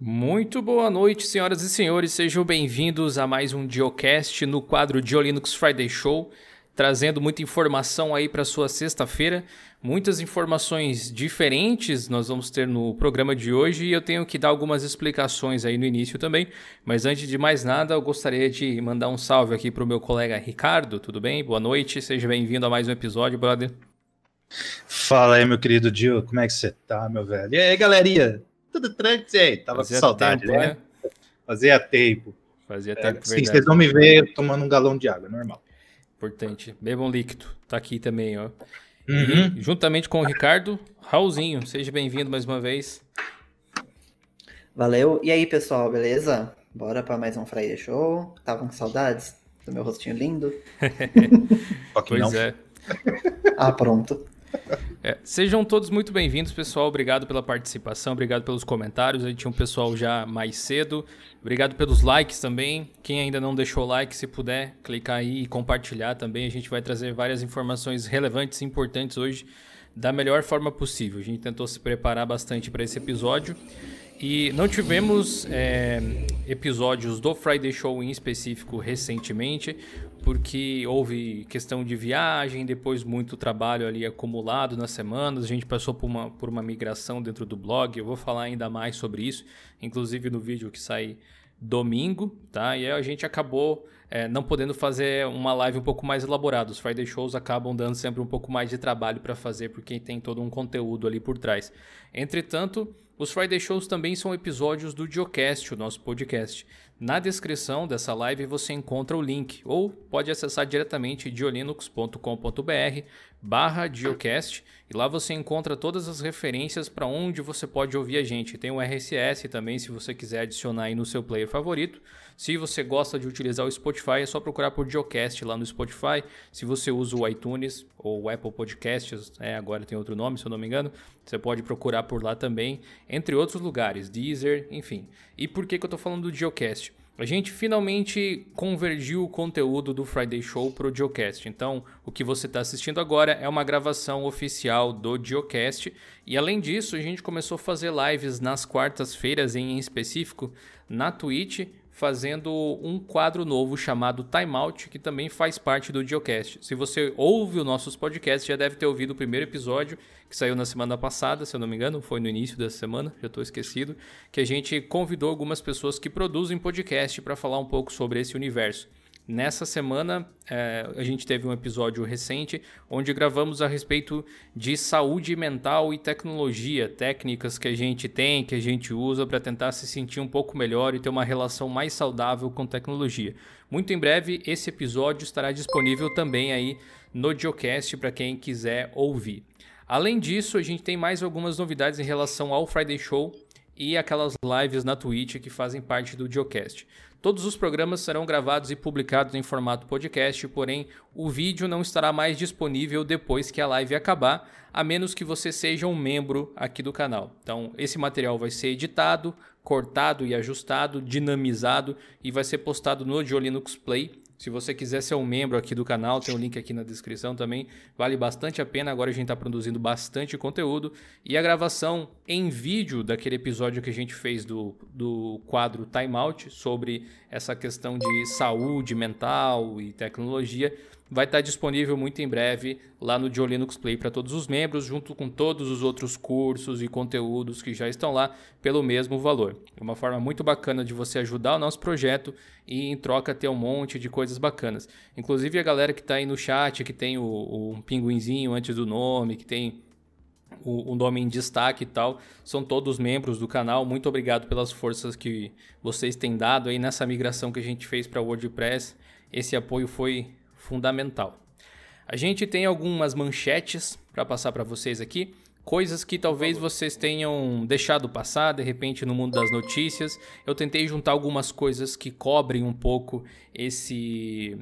Muito boa noite, senhoras e senhores. Sejam bem-vindos a mais um Diocast no quadro Dio Linux Friday Show, trazendo muita informação aí para sua sexta-feira. Muitas informações diferentes nós vamos ter no programa de hoje e eu tenho que dar algumas explicações aí no início também. Mas antes de mais nada, eu gostaria de mandar um salve aqui para o meu colega Ricardo. Tudo bem? Boa noite, seja bem-vindo a mais um episódio, brother. Fala aí, meu querido Dio, como é que você tá, meu velho? E aí, galerinha? Tudo tranquilo aí. Tava Fazia com saudade, tempo, né? né? Fazia tempo. Fazia é, tempo, sim, vocês vão me ver tomando um galão de água, normal. Importante. Bebam líquido. Tá aqui também, ó. Uhum. E, juntamente com o Ricardo, Raulzinho. Seja bem-vindo mais uma vez. Valeu. E aí, pessoal, beleza? Bora para mais um Friday Show. Tava com saudades do meu rostinho lindo? pois não. é. ah, pronto. É, sejam todos muito bem-vindos, pessoal. Obrigado pela participação, obrigado pelos comentários. A gente tinha um pessoal já mais cedo. Obrigado pelos likes também. Quem ainda não deixou like, se puder, clicar aí e compartilhar também. A gente vai trazer várias informações relevantes e importantes hoje da melhor forma possível. A gente tentou se preparar bastante para esse episódio. E não tivemos é, episódios do Friday Show em específico recentemente, porque houve questão de viagem, depois muito trabalho ali acumulado nas semanas. A gente passou por uma, por uma migração dentro do blog. Eu vou falar ainda mais sobre isso, inclusive no vídeo que sai domingo, tá? E a gente acabou é, não podendo fazer uma live um pouco mais elaborada. Os Friday Shows acabam dando sempre um pouco mais de trabalho para fazer, porque tem todo um conteúdo ali por trás. Entretanto, os Friday Shows também são episódios do Diocast, o nosso podcast. Na descrição dessa live você encontra o link, ou pode acessar diretamente diolinux.com.br barra Diocast e lá você encontra todas as referências para onde você pode ouvir a gente. Tem o RSS também, se você quiser adicionar aí no seu player favorito. Se você gosta de utilizar o Spotify, é só procurar por Geocast lá no Spotify. Se você usa o iTunes ou o Apple Podcasts, é, agora tem outro nome, se eu não me engano, você pode procurar por lá também, entre outros lugares, Deezer, enfim. E por que, que eu estou falando do Geocast? A gente finalmente convergiu o conteúdo do Friday Show para o Geocast. Então, o que você está assistindo agora é uma gravação oficial do Geocast. E além disso, a gente começou a fazer lives nas quartas-feiras em específico na Twitch fazendo um quadro novo chamado Timeout, que também faz parte do Geocast. Se você ouve os nossos podcasts, já deve ter ouvido o primeiro episódio, que saiu na semana passada, se eu não me engano, foi no início dessa semana, já estou esquecido, que a gente convidou algumas pessoas que produzem podcast para falar um pouco sobre esse universo. Nessa semana, é, a gente teve um episódio recente onde gravamos a respeito de saúde mental e tecnologia, técnicas que a gente tem, que a gente usa para tentar se sentir um pouco melhor e ter uma relação mais saudável com tecnologia. Muito em breve, esse episódio estará disponível também aí no Geocast para quem quiser ouvir. Além disso, a gente tem mais algumas novidades em relação ao Friday Show e aquelas lives na Twitch que fazem parte do Geocast. Todos os programas serão gravados e publicados em formato podcast, porém o vídeo não estará mais disponível depois que a live acabar, a menos que você seja um membro aqui do canal. Então, esse material vai ser editado, cortado e ajustado, dinamizado e vai ser postado no Diolinux Play se você quiser ser um membro aqui do canal, tem um link aqui na descrição também. Vale bastante a pena. Agora a gente está produzindo bastante conteúdo. E a gravação em vídeo daquele episódio que a gente fez do, do quadro Time Out sobre essa questão de saúde mental e tecnologia vai estar disponível muito em breve lá no Linux Play para todos os membros, junto com todos os outros cursos e conteúdos que já estão lá pelo mesmo valor. É uma forma muito bacana de você ajudar o nosso projeto e em troca ter um monte de coisas bacanas. Inclusive a galera que está aí no chat, que tem o, o um pinguinzinho antes do nome, que tem o, o, nome em destaque e tal, são todos membros do canal. Muito obrigado pelas forças que vocês têm dado aí nessa migração que a gente fez para WordPress. Esse apoio foi fundamental. A gente tem algumas manchetes para passar para vocês aqui, coisas que talvez vocês tenham deixado passar de repente no mundo das notícias. Eu tentei juntar algumas coisas que cobrem um pouco esse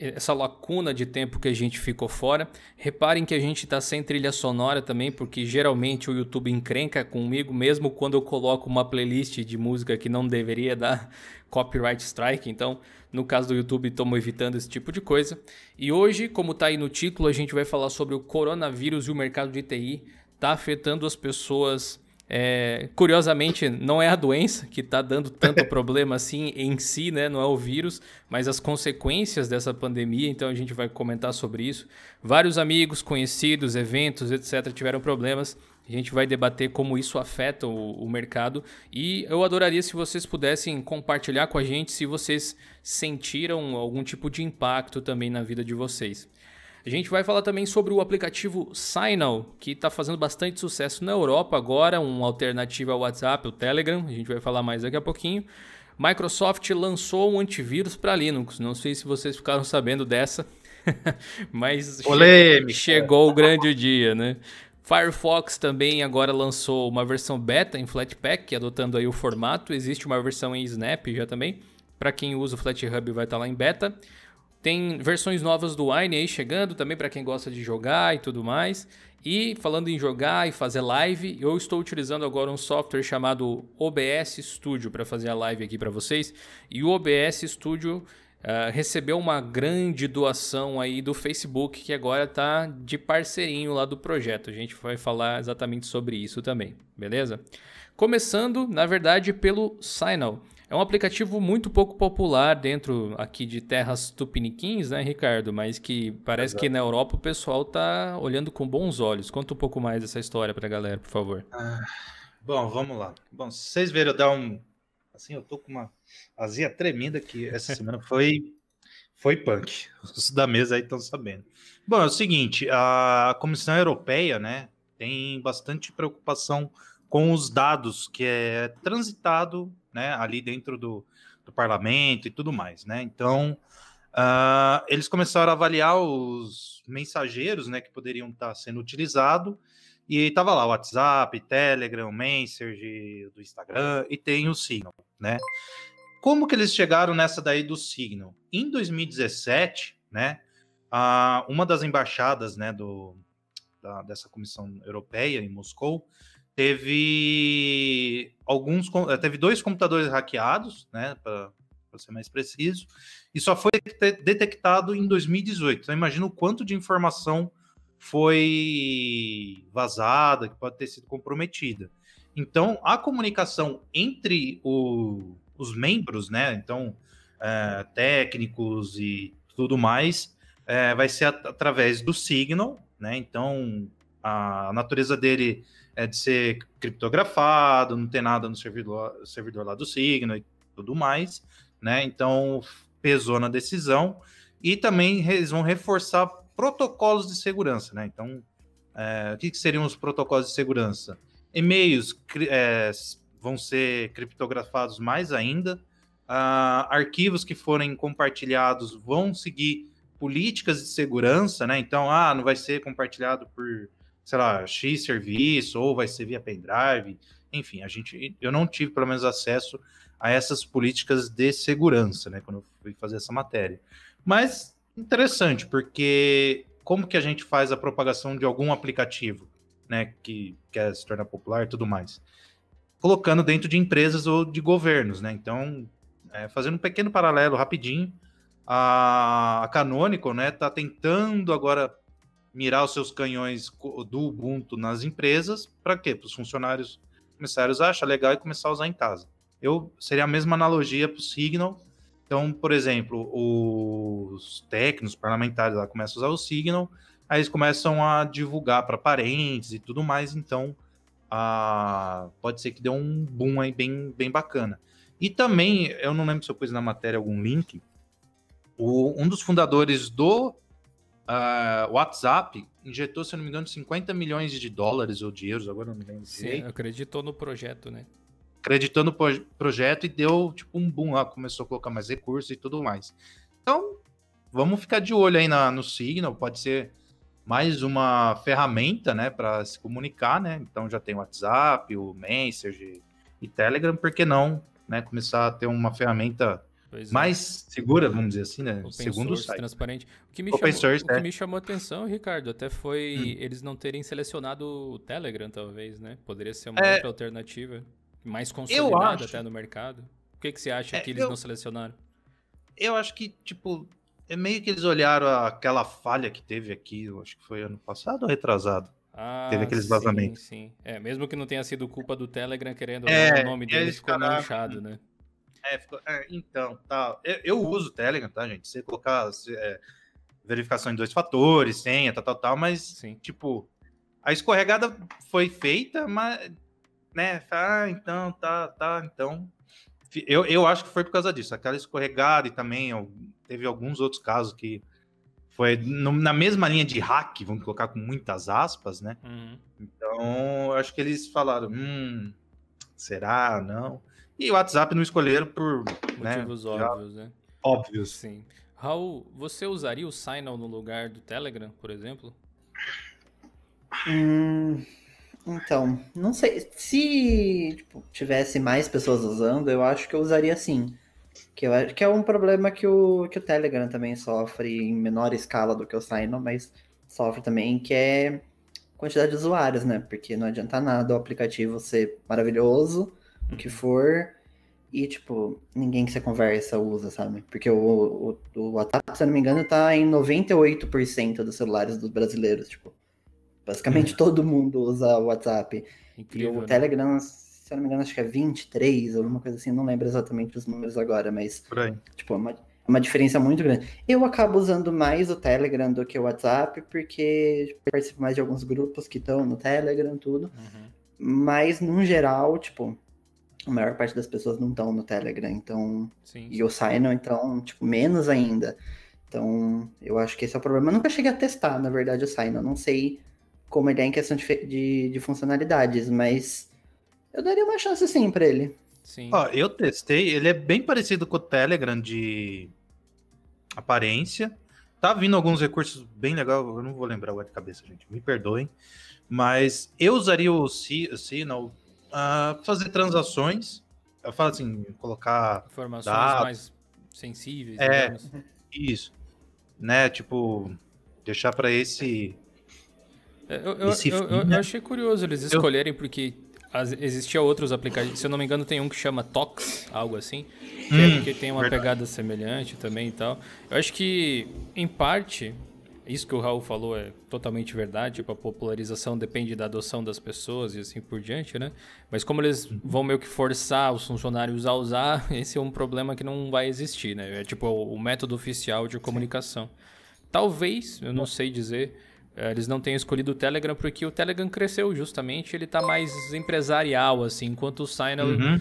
essa lacuna de tempo que a gente ficou fora. Reparem que a gente está sem trilha sonora também, porque geralmente o YouTube encrenca comigo, mesmo quando eu coloco uma playlist de música que não deveria dar copyright strike. Então, no caso do YouTube, estamos evitando esse tipo de coisa. E hoje, como está aí no título, a gente vai falar sobre o coronavírus e o mercado de TI está afetando as pessoas É, curiosamente, não é a doença que está dando tanto problema assim em si, né? Não é o vírus, mas as consequências dessa pandemia. Então a gente vai comentar sobre isso. Vários amigos, conhecidos, eventos, etc., tiveram problemas. A gente vai debater como isso afeta o, o, mercado e eu adoraria se vocês pudessem compartilhar com a gente se vocês sentiram algum tipo de impacto também na vida de vocês. A gente vai falar também sobre o aplicativo Signal, que está fazendo bastante sucesso na Europa agora, uma alternativa ao WhatsApp, o Telegram. A gente vai falar mais daqui a pouquinho. Microsoft lançou um antivírus para Linux. Não sei se vocês ficaram sabendo dessa, mas che chegou o grande dia, né? Firefox também agora lançou uma versão beta em Flatpak, adotando aí o formato. Existe uma versão em Snap já também. Para quem usa o FlatHub vai estar tá lá em beta. Tem versões novas do Wine aí chegando também para quem gosta de jogar e tudo mais. E falando em jogar e fazer live, eu estou utilizando agora um software chamado OBS Studio para fazer a live aqui para vocês. E o OBS Studio uh, recebeu uma grande doação aí do Facebook, que agora está de parceirinho lá do projeto. A gente vai falar exatamente sobre isso também, beleza? Começando, na verdade, pelo Signal. É um aplicativo muito pouco popular dentro aqui de terras tupiniquins, né, Ricardo? Mas que parece Exato. que na Europa o pessoal tá olhando com bons olhos. Conta um pouco mais dessa história pra galera, por favor. Ah, bom, vamos lá. Bom, se vocês verem eu dar um. Assim, eu tô com uma azia tremenda que essa semana foi. Foi punk. Os da mesa aí estão sabendo. Bom, é o seguinte: a Comissão Europeia, né, tem bastante preocupação com os dados que é transitado né, ali dentro do, do parlamento e tudo mais, né? Então, uh, eles começaram a avaliar os mensageiros, né, que poderiam estar sendo utilizados, e estava lá o WhatsApp, Telegram, Messenger do Instagram, e tem o Signal, né? Como que eles chegaram nessa daí do Signal? Em 2017, né, uh, uma das embaixadas, né, do, da, dessa comissão europeia em Moscou, teve alguns eh, teve dois computadores hackeados, né, para ser mais preciso, e só foi detectado em 2018. Então imagina o quanto de informação foi vazada, que pode ter sido comprometida. Então a comunicação entre o, os membros, né, então é, técnicos e tudo mais, é, vai ser at através do Signal, né? Então a natureza dele é de ser criptografado, não tem nada no servidor, servidor lá do Signal e tudo mais, né? Então pesou na decisão e também eles vão reforçar protocolos de segurança, né? Então, é, o que, que, seriam os protocolos de segurança? E-mails é, vão ser criptografados mais ainda, uh, arquivos que forem compartilhados vão seguir políticas de segurança, né? Então, ah, não vai ser compartilhado por sei lá, X serviço, ou vai ser via pendrive, enfim, a gente, eu não tive pelo menos acesso a essas políticas de segurança, né, quando eu fui fazer essa matéria. Mas interessante, porque como que a gente faz a propagação de algum aplicativo, né, que quer se tornar popular e tudo mais? Colocando dentro de empresas ou de governos, né? Então, é, fazendo um pequeno paralelo rapidinho, a, a Canonical, né, tá tentando agora mirar os seus canhões do Ubuntu nas empresas, para quê? Para os funcionários começarem a achar legal e começar a usar em casa. Eu seria a mesma analogia para o Signal. Então, por exemplo, os técnicos parlamentares lá começam a usar o Signal, aí eles começam a divulgar para parentes e tudo mais, então pode ser que dê um boom aí bem, bem bacana. E também, eu não lembro se eu pus na matéria algum link, o, um dos fundadores do uh, WhatsApp injetou, se eu não me engano, 50 milhões de dólares ou de euros, agora não me lembro. Sim, acreditou no projeto, né? Acreditou no projeto e deu tipo um boom lá, começou a colocar mais recursos e tudo mais. Então, vamos ficar de olho aí na, no Signal, pode ser mais uma ferramenta, né, para se comunicar, né? Então já tem o WhatsApp, o Messenger e Telegram, por que não, né, começar a ter uma ferramenta Pois mais é. segura, vamos dizer assim, né? Open Segundo source, o site. transparente. O que me, Open chamou, source, o que é. me chamou a atenção, Ricardo, até foi hum. eles não terem selecionado o Telegram, talvez, né? Poderia ser uma é... outra alternativa, mais consolidada até no mercado. O que, que você acha é, que eles eu... não selecionaram? Eu acho que, tipo, é meio que eles olharam aquela falha que teve aqui, eu acho que foi ano passado ou retrasado, Ah, Teve aqueles sim, vazamentos. Sim, É, mesmo que não tenha sido culpa do Telegram querendo É, o nome dele ficou manchado, né? É, ficou- é, então, tá. Eu, eu uso o Telegram, tá, gente? Você colocar se- é, verificação em dois fatores, senha, tal, tal, tal, mas, Sim. tipo, a escorregada foi feita, mas, né, ah, então, tá, tá, então. Eu, eu acho que foi por causa disso. Aquela escorregada e também teve alguns outros casos que foi no- na mesma linha de hack, vamos colocar com muitas aspas, né? Uhum. Então, eu acho que eles falaram, hum, será, não? E o WhatsApp não escolheram por né, Motivos já óbvios, né? óbvios. Sim. Raul, você usaria o Signal no lugar do Telegram, por exemplo? Hum, então, não sei. Se tipo, tivesse mais pessoas usando, eu acho que eu usaria sim. Que, eu, acho que é um problema que o, que o Telegram também sofre em menor escala do que o Signal, mas sofre também, que é quantidade de usuários, né? Porque não adianta nada o aplicativo ser maravilhoso, o que for, e, tipo, ninguém que você conversa usa, sabe? Porque o, o, o WhatsApp, se eu não me engano, tá em 98% dos celulares dos brasileiros, tipo. Basicamente todo mundo usa o WhatsApp. E Incrível. o né? Telegram, se eu não me engano, acho que é 23, alguma coisa assim, não lembro exatamente os números agora, mas, Por aí. tipo, é uma, é uma diferença muito grande. Eu acabo usando mais o Telegram do que o WhatsApp, porque tipo, eu participo mais de alguns grupos que estão no Telegram, tudo. Uhum. Mas, no geral, tipo, a maior parte das pessoas não estão no Telegram, então. Sim. E o Signal, então, tipo, menos ainda. Então, eu acho que esse é o problema. Eu nunca cheguei a testar, na verdade, o Signal. Não sei como ele é em questão de, de, de funcionalidades, mas eu daria uma chance sim pra ele. Sim. Ó, eu testei, ele é bem parecido com o Telegram de aparência. Tá vindo alguns recursos bem legais, eu não vou lembrar agora de cabeça, gente, me perdoem. Mas eu usaria o Si- o Signal para fazer transações. Eu falo assim, colocar Informações dados. mais sensíveis. É. digamos. isso, né? Tipo, deixar para esse. É, Eu, eu, Esse eu- fim, eu- né? eu achei curioso eles escolherem, porque as- existia outros aplicativos. Se eu não me engano, tem um que chama Tox, algo assim, que, é- Hum, que tem uma verdade. pegada semelhante também e tal. Eu acho que, em parte, isso que o Raul falou é totalmente verdade. Tipo, a popularização depende da adoção das pessoas e assim por diante, né? Mas como eles vão meio que forçar os funcionários a usar, esse é um problema que não vai existir, né? É tipo o, método oficial de comunicação. Talvez, eu não sei dizer, eles não tenham escolhido o Telegram porque o Telegram cresceu justamente, ele tá mais empresarial, assim, enquanto o Signal Uhum.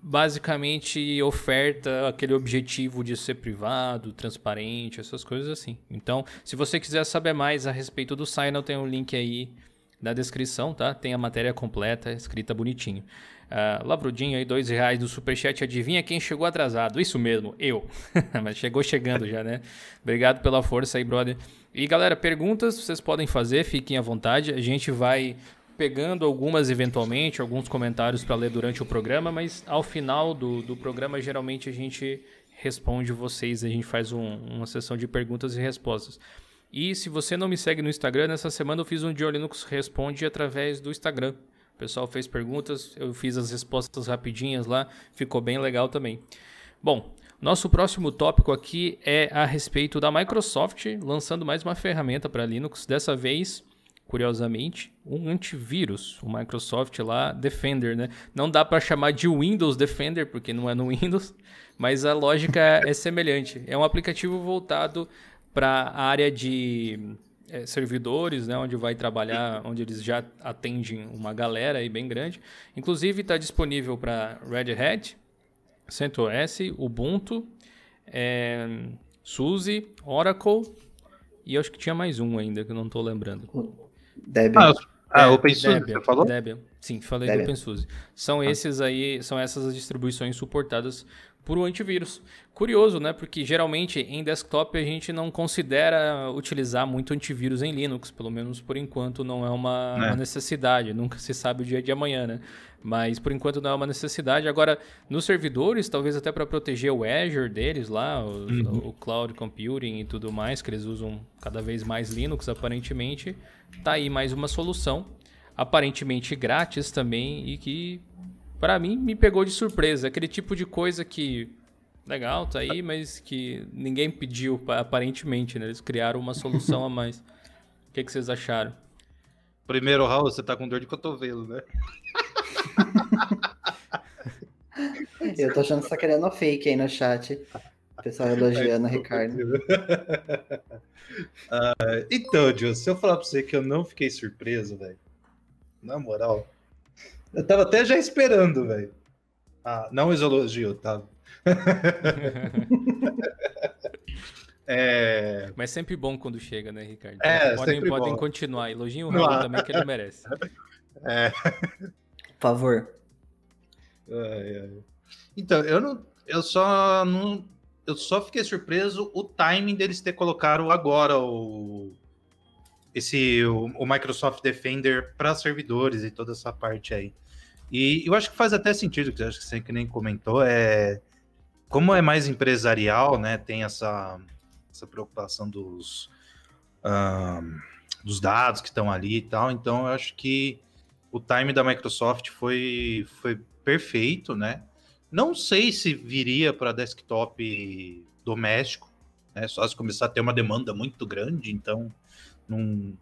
basicamente oferta aquele objetivo de ser privado, transparente, essas coisas assim. Então, se você quiser saber mais a respeito do Signal, tem um link aí na descrição, tá? Tem a matéria completa, escrita bonitinho. Uh, Lavrudinho aí, dois reais do Superchat. Adivinha quem chegou atrasado? Isso mesmo, eu. Mas chegou chegando já, né? Obrigado pela força aí, brother. E galera, perguntas vocês podem fazer, fiquem à vontade. A gente vai pegando algumas eventualmente, alguns comentários para ler durante o programa, mas ao final do, do programa, geralmente a gente responde vocês, a gente faz um- uma sessão de perguntas e respostas. E se você não me segue no Instagram, nessa semana eu fiz um Dio Linux Responde através do Instagram. O pessoal fez perguntas, eu fiz as respostas rapidinhas lá, ficou bem legal também. Bom, nosso próximo tópico aqui é a respeito da Microsoft lançando mais uma ferramenta para Linux, dessa vez, curiosamente, um antivírus, o Microsoft lá Defender, né? Não dá para chamar de Windows Defender porque não é no Windows, mas a lógica é semelhante. É um aplicativo voltado para a área de é, servidores, né, onde vai trabalhar, onde eles já atendem uma galera aí bem grande. Inclusive está disponível para Red Hat, CentOS, Ubuntu, é, SUSE, Oracle e eu acho que tinha mais um ainda que eu não estou lembrando. Debian. Ah, ah É, OpenSUSE, Debian, você falou? Debian. Sim, falei Debian. do OpenSUSE. São esses aí, são essas as distribuições suportadas por um antivírus. Curioso, né? Porque geralmente em desktop a gente não considera utilizar muito antivírus em Linux, pelo menos por enquanto não é uma, É. uma necessidade. Nunca se sabe o dia de amanhã, né? Mas por enquanto não é uma necessidade. Agora, nos servidores, talvez até para proteger o Azure deles lá, o, Uhum. o Cloud Computing e tudo mais, que eles usam cada vez mais Linux aparentemente, tá aí mais uma solução, aparentemente grátis também e que para mim me pegou de surpresa, aquele tipo de coisa que legal, tá aí, mas que ninguém pediu pa- aparentemente, né? Eles criaram uma solução a mais. O que, que vocês acharam? Primeiro, Raul, você tá com dor de cotovelo, né? Eu tô achando que você tá querendo fake aí no chat. O pessoal elogiando o Ricardo. uh, então, Joe, se eu falar pra você que eu não fiquei surpreso, velho. Na moral. Eu tava até já esperando, velho. Ah, não os elogio, tá? é... Mas sempre bom quando chega, né, Ricardo? É, podem, sempre podem bom. continuar. Elogiem o Raul também, que ele merece. É. Por favor. É, é. Então, eu não. Eu só não. Eu só fiquei surpreso o timing deles ter colocado agora o. Esse. O, o Microsoft Defender para servidores e toda essa parte aí. E eu acho que faz até sentido, que acho que você que nem comentou, é. Como é mais empresarial, né? Tem essa, essa preocupação dos. Um, dos dados que estão ali e tal. Então, eu acho que o time da Microsoft foi, foi perfeito, né? Não sei se viria para desktop doméstico, né? Só se começar a ter uma demanda muito grande, então não.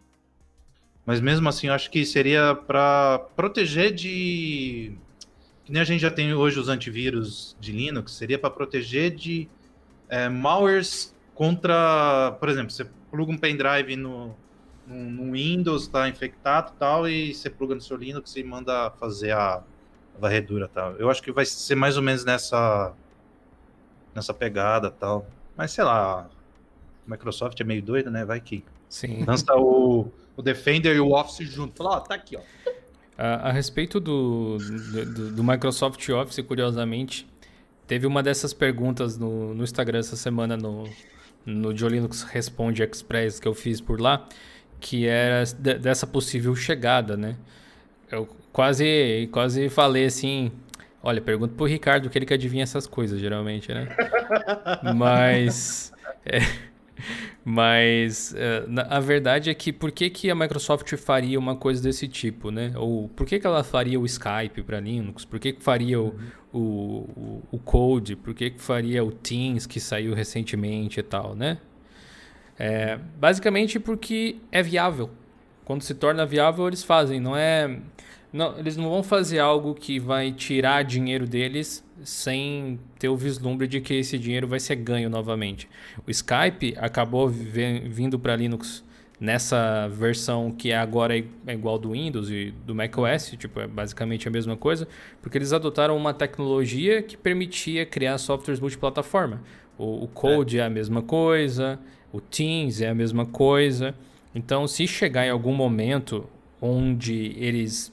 Mas mesmo assim, eu acho que seria para proteger de. Que nem a gente já tem hoje os antivírus de Linux, seria para proteger de é, malwares contra. Por exemplo, você pluga um pendrive no, no, Windows, está infectado e tal, e você pluga no seu Linux e manda fazer a varredura tal. Eu acho que vai ser mais ou menos nessa nessa pegada tal. Mas sei lá, Microsoft é meio doida, né? Vai que Sim. lança o, o Defender e o Office junto. Fala, ó, tá aqui, ó. A, a respeito do, do, do, Microsoft Office, curiosamente, teve uma dessas perguntas no, no Instagram essa semana no, no Linux Responde Express que eu fiz por lá, que era dessa possível chegada, né? Eu quase, quase falei assim. Olha, pergunta pro Ricardo que ele que adivinha essas coisas, geralmente, né? mas. É, mas é, a verdade é que por que, que a Microsoft faria uma coisa desse tipo, né? Ou por que, que ela faria o Skype para Linux? Por que, que faria o, o, o, o Code? Por que, que faria o Teams que saiu recentemente e tal, né? É, basicamente porque é viável. Quando se torna viável, eles fazem. Não é não, eles não vão fazer algo que vai tirar dinheiro deles sem ter o vislumbre de que esse dinheiro vai ser ganho novamente. O Skype acabou vindo para Linux nessa versão que agora é igual do Windows e do macOS, tipo, é basicamente a mesma coisa, porque eles adotaram uma tecnologia que permitia criar softwares multiplataforma. O, o Code é. é a mesma coisa, o Teams é a mesma coisa. Então, se chegar em algum momento onde eles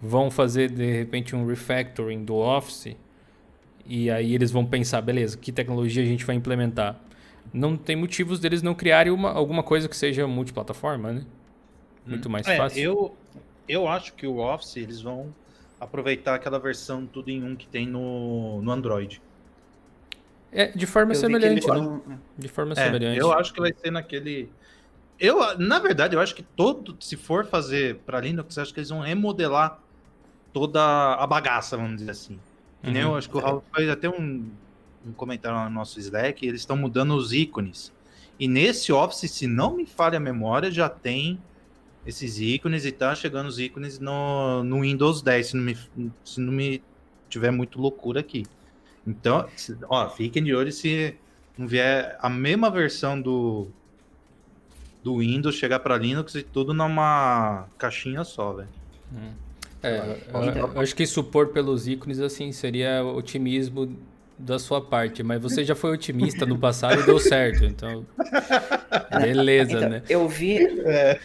vão fazer de repente um refactoring do Office e aí eles vão pensar, beleza, que tecnologia a gente vai implementar? Não tem motivos deles não criarem uma, alguma coisa que seja multiplataforma, né? Muito mais é, fácil. Eu, eu acho que o Office eles vão aproveitar aquela versão tudo em um que tem no, no Android. É, de forma eu semelhante, né? De forma é, semelhante. Eu acho que vai ser naquele. Eu, na verdade, eu acho que todo, se for fazer para Linux, acho que eles vão remodelar toda a bagaça, vamos dizer assim. Que nem eu uhum. acho que o Raul fez até um, um comentário no nosso Slack, eles estão mudando os ícones. E nesse Office, se não me falha a memória, já tem esses ícones e tá chegando os ícones no, no Windows 10, se não, me, se não me tiver muito loucura aqui. Então, ó, fiquem de olho se não vier a mesma versão do, do Windows chegar para Linux e tudo numa caixinha só, velho. Hum. É, eu, eu acho que supor pelos ícones assim seria otimismo da sua parte, mas você já foi otimista no passado e deu certo, então beleza, então, né? Eu vi, é.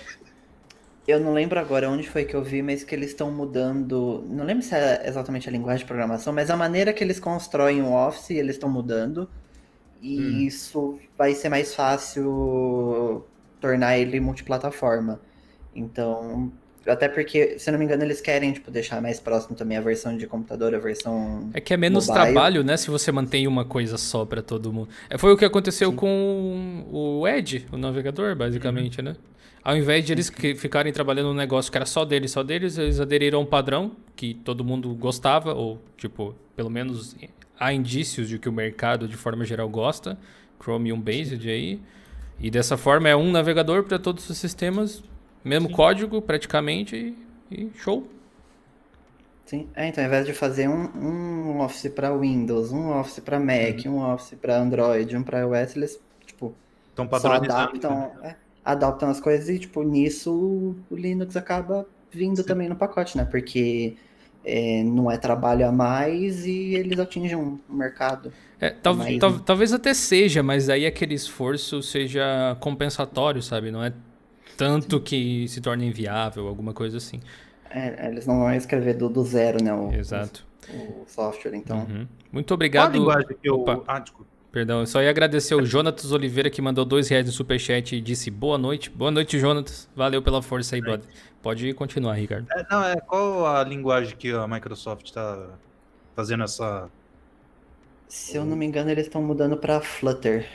Eu não lembro agora onde foi que eu vi, mas que eles estão mudando, não lembro se é exatamente a linguagem de programação, mas a maneira que eles constroem o Office eles estão mudando e hum. isso vai ser mais fácil tornar ele multiplataforma. Então, até porque, se não me engano, eles querem, tipo, deixar mais próximo também a versão de computador, a versão. É que é menos mobile. trabalho, né? Se você mantém uma coisa só para todo mundo. É, foi o que aconteceu Sim. com o Edge, o navegador, basicamente, uhum. né? Ao invés de eles ficarem trabalhando um negócio que era só deles, só deles, eles aderiram a um padrão que todo mundo gostava, ou, tipo, pelo menos há indícios de que o mercado, de forma geral, gosta. Chromium Based aí. E dessa forma é um navegador para todos os sistemas mesmo Sim. código praticamente e, e show. Sim, é, então ao invés de fazer um, um Office para Windows, um Office para Mac, uhum. um Office para Android, um para iOS, eles tipo Estão só adaptam, né? é, adaptam as coisas e tipo nisso o Linux acaba vindo Sim. também no pacote, né? Porque é, não é trabalho a mais e eles atingem um mercado. É, tal, mais, tal, né? Talvez até seja, mas aí aquele esforço seja compensatório, sabe? Não é tanto que se torna inviável, alguma coisa assim. É, eles não vão escrever do, do zero, né? O, Exato. O, o software, então. Uhum. Muito obrigado. Qual a linguagem que eu... Opa. Ah, desculpa. Perdão, eu só ia agradecer o Jonatas Oliveira que mandou dois reais no superchat e disse boa noite. Boa noite, Jonatas. Valeu pela força aí, brother. Pode continuar, Ricardo. É, não, é qual a linguagem que a Microsoft está fazendo essa. Se eu não me engano, eles estão mudando para Flutter.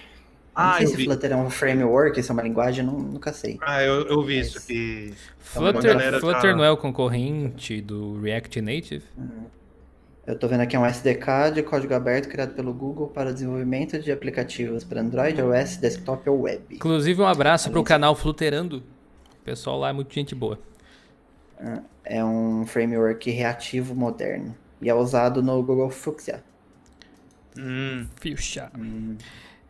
Ah, não sei se vi. Flutter é um framework, se é uma linguagem, não, nunca sei. Ah, eu, eu vi isso aqui. Flutter, então, Flutter tá... não é o concorrente do React Native? Uhum. Eu estou vendo aqui um SDK de código aberto criado pelo Google para desenvolvimento de aplicativos para Android, iOS, desktop ou web. Inclusive, um abraço para o canal Flutterando. O pessoal lá é muito gente boa. É um framework reativo moderno e é usado no Google Fuchsia. Hum. Fuchsia. Hum.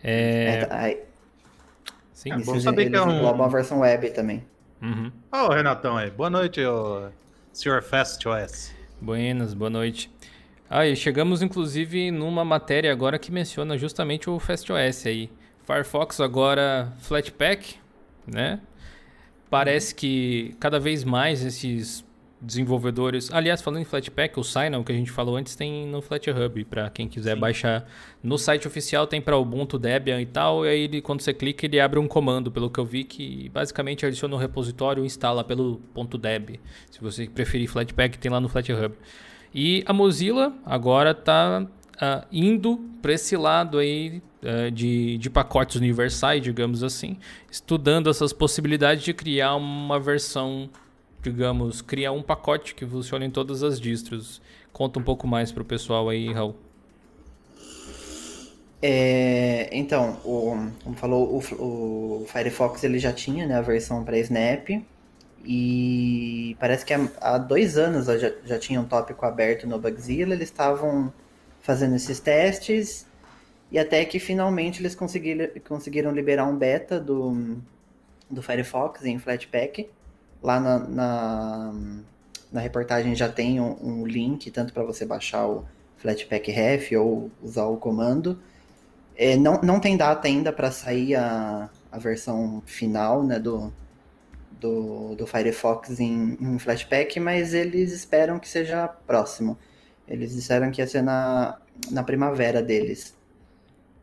É... é Sim, é bom saber que é um... uma versão web também. Uhum. Ó, oh, Renatão aí. Boa noite, oh, Sr. FastOS. Buenas, boa noite. Ah, e chegamos inclusive numa matéria agora que menciona justamente o FastOS aí. Firefox agora Flatpak, né? Parece que cada vez mais esses desenvolvedores. Aliás, falando em Flatpak, o Signal que a gente falou antes tem no FlatHub, para quem quiser Sim. baixar. No site oficial tem para Ubuntu, Debian e tal, e aí ele, quando você clica ele abre um comando, pelo que eu vi, que basicamente adiciona um repositório e instala pelo .deb. Se você preferir Flatpak, tem lá no FlatHub. E a Mozilla agora está uh, ah, indo para esse lado aí uh, de, de pacotes universais, digamos assim, estudando essas possibilidades de criar uma versão, digamos, criar um pacote que funcione em todas as distros. Conta um pouco mais para o pessoal aí, Raul. É, então, o, como falou, o, o, Firefox ele já tinha né, a versão para Snap, e parece que há, dois anos já, já tinha um tópico aberto no Bugzilla, eles estavam fazendo esses testes e até que finalmente eles conseguiram, conseguiram liberar um beta do, do Firefox em Flatpak. Lá na, na, na reportagem já tem um, um link tanto para você baixar o Flatpak Ref ou usar o comando. É, não, não tem data ainda para sair a, a versão final né, do, do, do Firefox em, em Flashpack, mas eles esperam que seja próximo. Eles disseram que ia ser na, na primavera deles.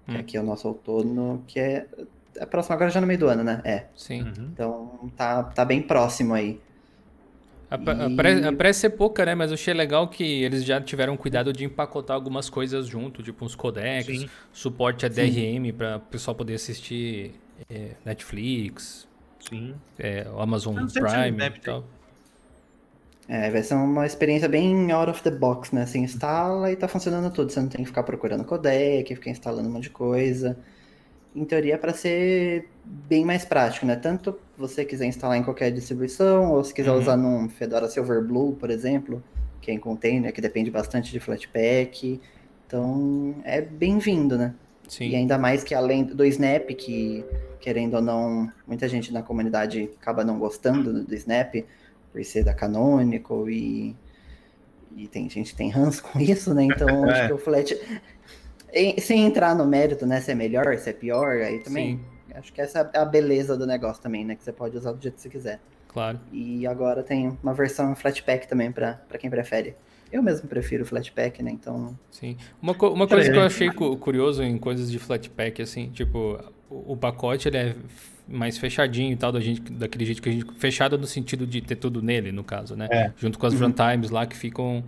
Hum. Aqui é o nosso outono, que é, é próximo agora já no meio do ano, né? É. Sim. Uhum. Então tá, tá bem próximo aí. A, e... a pressa é pouca, né? Mas eu achei legal que eles já tiveram cuidado de empacotar algumas coisas junto, tipo uns codecs, Sim. suporte a DRM para o pessoal poder assistir é, Netflix, Sim. É, o Amazon Prime e tal. É, vai ser uma experiência bem out of the box, né? Você instala e tá funcionando tudo. Você não tem que ficar procurando codec, ficar instalando um monte de coisa. Em teoria, é para ser bem mais prático, né? Tanto você quiser instalar em qualquer distribuição, ou se quiser uhum. usar num Fedora Silverblue, por exemplo, que é em container, que depende bastante de Flatpak. Então, é bem-vindo, né? Sim. E ainda mais que além do Snap, que querendo ou não, muita gente na comunidade acaba não gostando do Snap, por ser da Canonical e, e tem gente que tem ranço com isso, né? Então é. acho que o Flat. Sem entrar no mérito, né? Se é melhor, se é pior, aí também. Sim. Acho que essa é a beleza do negócio também, né? Que você pode usar do jeito que você quiser. Claro. E agora tem uma versão Flatpak também para quem prefere. Eu mesmo prefiro Flatpak, né? Então. Sim. Uma, co uma coisa que eu achei curioso em coisas de Flatpak, assim, tipo, o, o pacote ele é mais fechadinho e tal, da gente, daquele jeito que a gente. Fechado no sentido de ter tudo nele, no caso, né? É. Junto com as uhum. runtimes lá que ficam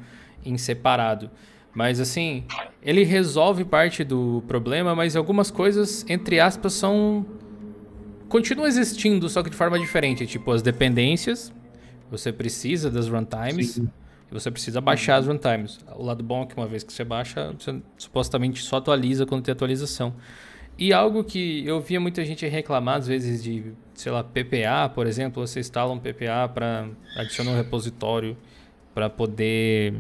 em separado. Mas assim, ele resolve parte do problema, mas algumas coisas, entre aspas, são. continuam existindo, só que de forma diferente. Tipo, as dependências. Você precisa das runtimes. Sim você precisa baixar as runtimes. O lado bom é que uma vez que você baixa, você supostamente só atualiza quando tem atualização. E algo que eu via muita gente reclamar às vezes de, sei lá, PPA, por exemplo, você instala um PPA para adicionar um repositório para poder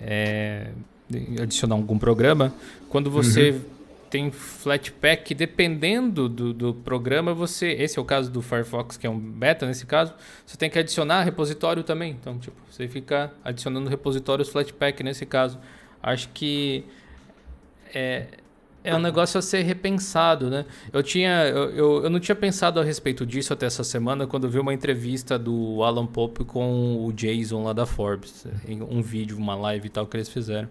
é, adicionar algum programa. Quando você uhum. Tem Flatpak, dependendo do, do programa, você. Esse é o caso do Firefox, que é um beta nesse caso, você tem que adicionar repositório também. Então, tipo, você fica adicionando repositórios Flatpak nesse caso. Acho que. É, é um negócio a ser repensado, né? Eu tinha, eu, eu, eu, não tinha pensado a respeito disso até essa semana quando vi uma entrevista do Alan Pope com o Jason lá da Forbes, um vídeo, uma live e tal que eles fizeram.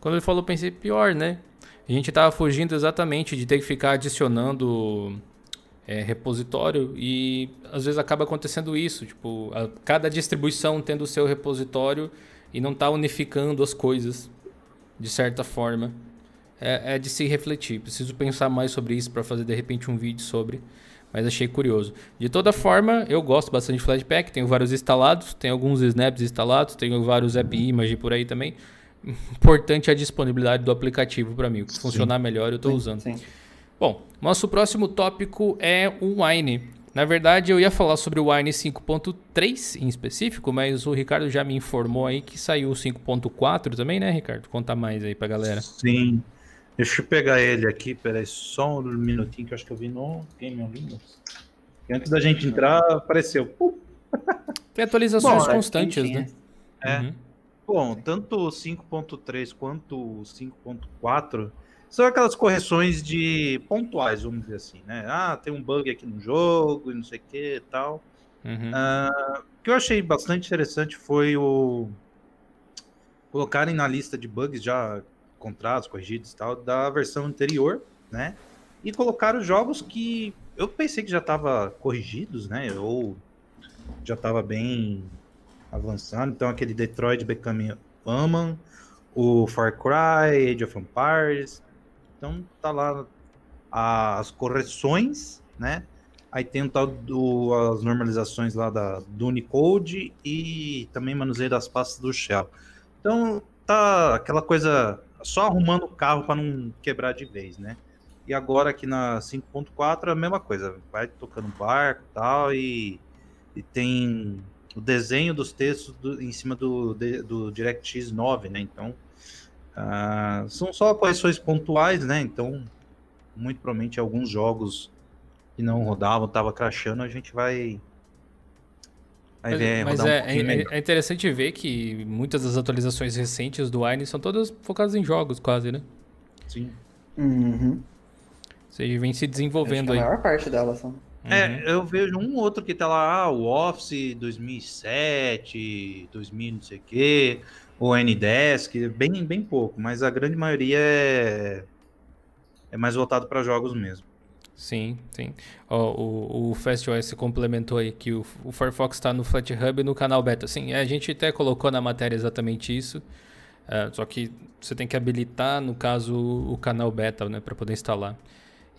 Quando ele falou, pensei pior, né? A gente tava fugindo exatamente de ter que ficar adicionando é, repositório e às vezes acaba acontecendo isso, tipo, a, cada distribuição tendo o seu repositório e não tá unificando as coisas de certa forma é, é de se refletir. Preciso pensar mais sobre isso para fazer de repente um vídeo sobre. Mas achei curioso. De toda forma, eu gosto bastante de Flatpak. Tenho vários instalados, tenho alguns snaps instalados, tenho vários app image por aí também. Importante a disponibilidade do aplicativo para mim. O que funcionar melhor eu estou usando. Sim. Bom, nosso próximo tópico é o Wine. Na verdade, eu ia falar sobre o Wine 5.3 em específico, mas o Ricardo já me informou aí que saiu o 5.4 também, né, Ricardo? Conta mais aí pra galera. Sim, Deixa eu pegar ele aqui, peraí, só um minutinho que eu acho que eu vi no Game on Linux. antes da gente entrar, apareceu. Tem atualizações Bom, constantes, né? É. Uhum. Bom, tanto o 5.3 quanto o 5.4 são aquelas correções de pontuais, vamos dizer assim, né? Ah, tem um bug aqui no jogo e não sei o que e tal. Uhum. Uh, o que eu achei bastante interessante foi o colocarem na lista de bugs já contratos corrigidos e tal da versão anterior, né? E colocar os jogos que eu pensei que já estava corrigidos, né? Ou já estava bem avançado. Então aquele Detroit Become Human, o Far Cry, Age of Empires. Então tá lá as correções, né? Aí tem o tal do, as normalizações lá da, do Unicode e também manuseio das pastas do Shell. Então tá aquela coisa só arrumando o carro para não quebrar de vez, né? E agora aqui na 5.4 é a mesma coisa, vai tocando barco tal, e, e tem o desenho dos textos do, em cima do, do DirectX 9, né? Então, uh, são só correções pontuais, né? Então, muito provavelmente alguns jogos que não rodavam, tava crashando, a gente vai mas, é, mas um é, é, é, interessante ver que muitas das atualizações recentes do Wine são todas focadas em jogos, quase, né? Sim. Uhum. Ou seja, vem se desenvolvendo aí. A maior parte delas são. É, uhum. eu vejo um outro que tá lá, ah, o Office 2007, 2000 não sei o quê, o N10, bem, bem pouco, mas a grande maioria é, é mais voltado para jogos mesmo. Sim, sim. o, o FastOS complementou aí que o, o Firefox está no FlatHub e no canal beta. Sim, a gente até colocou na matéria exatamente isso. Uh, só que você tem que habilitar, no caso, o canal beta, né, para poder instalar.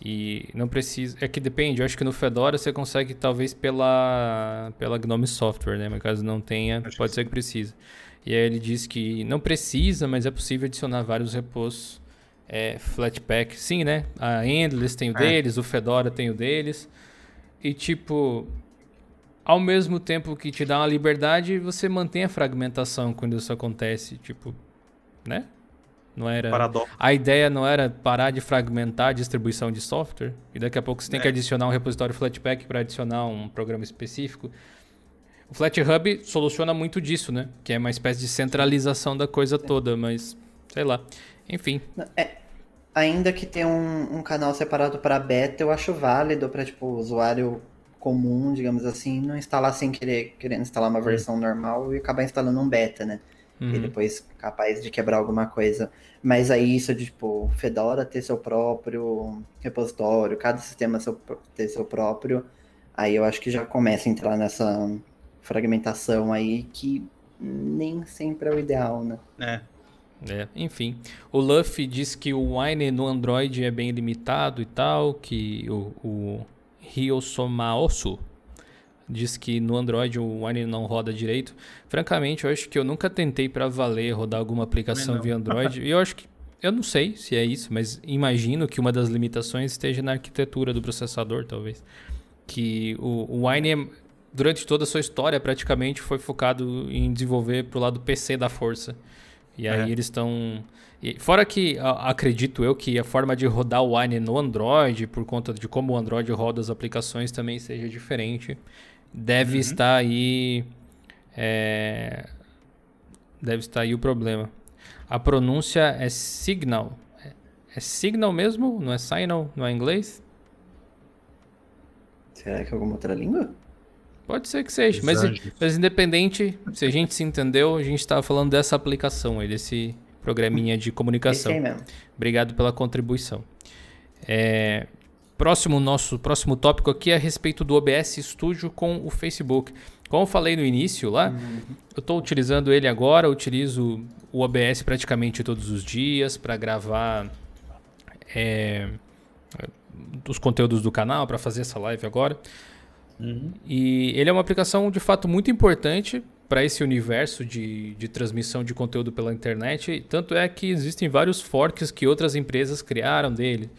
E não precisa. É que depende, eu acho que no Fedora você consegue, talvez, pela, pela Gnome Software, né? Mas caso não tenha, acho pode que ser que precise. E aí ele diz que não precisa, mas é possível adicionar vários repousos é, Flatpak, sim, né? A Endless tem o é. deles, o Fedora tem o deles. E tipo, ao mesmo tempo que te dá uma liberdade, você mantém a fragmentação quando isso acontece, tipo, né? Não era Paradoxo. A ideia não era parar de fragmentar a distribuição de software e daqui a pouco você tem é. que adicionar um repositório Flatpak para adicionar um programa específico. O FlatHub soluciona muito disso, né? Que é uma espécie de centralização da coisa toda, mas sei lá. Enfim. É, ainda que tenha um, um canal separado para beta, eu acho válido para tipo usuário comum, digamos assim, não instalar sem querer, querendo instalar uma versão normal e acabar instalando um beta, né? Uhum. E depois capaz de quebrar alguma coisa. Mas aí isso de tipo Fedora ter seu próprio repositório, cada sistema seu, ter seu próprio, aí eu acho que já começa a entrar nessa fragmentação aí que nem sempre é o ideal, né? É. É, enfim. O Luffy diz que o Wine no Android é bem limitado e tal, que o, o Ryosomaosu diz que no Android o Wine não roda direito. Francamente, eu acho que eu nunca tentei para valer rodar alguma aplicação via Android. e eu acho que Eu não sei se é isso, mas imagino que uma das limitações esteja na arquitetura do processador, talvez. Que o, o Wine, durante toda a sua história, praticamente foi focado em desenvolver para o lado PC da força. E aí é. eles estão. Fora que acredito eu que a forma de rodar o Wine no Android, por conta de como o Android roda as aplicações, também seja diferente. Deve uhum. estar aí. É... Deve estar aí o problema. A pronúncia é signal. É signal mesmo? Não é signal? Não é inglês? Será que é alguma outra língua? Pode ser que seja, mas, mas, independente, se a gente se entendeu, a gente estava falando dessa aplicação aí, desse programinha de comunicação. Esse aí mesmo. Obrigado pela contribuição. É, próximo nosso próximo tópico aqui é a respeito do OBS Studio com o Facebook. Como eu falei no início lá, uhum. eu estou utilizando ele agora, utilizo o OBS praticamente todos os dias para gravar é, os conteúdos do canal, para fazer essa live agora. Uhum. E ele é uma aplicação de fato muito importante para esse universo de, de transmissão de conteúdo pela internet. Tanto é que existem vários forks que outras empresas criaram dele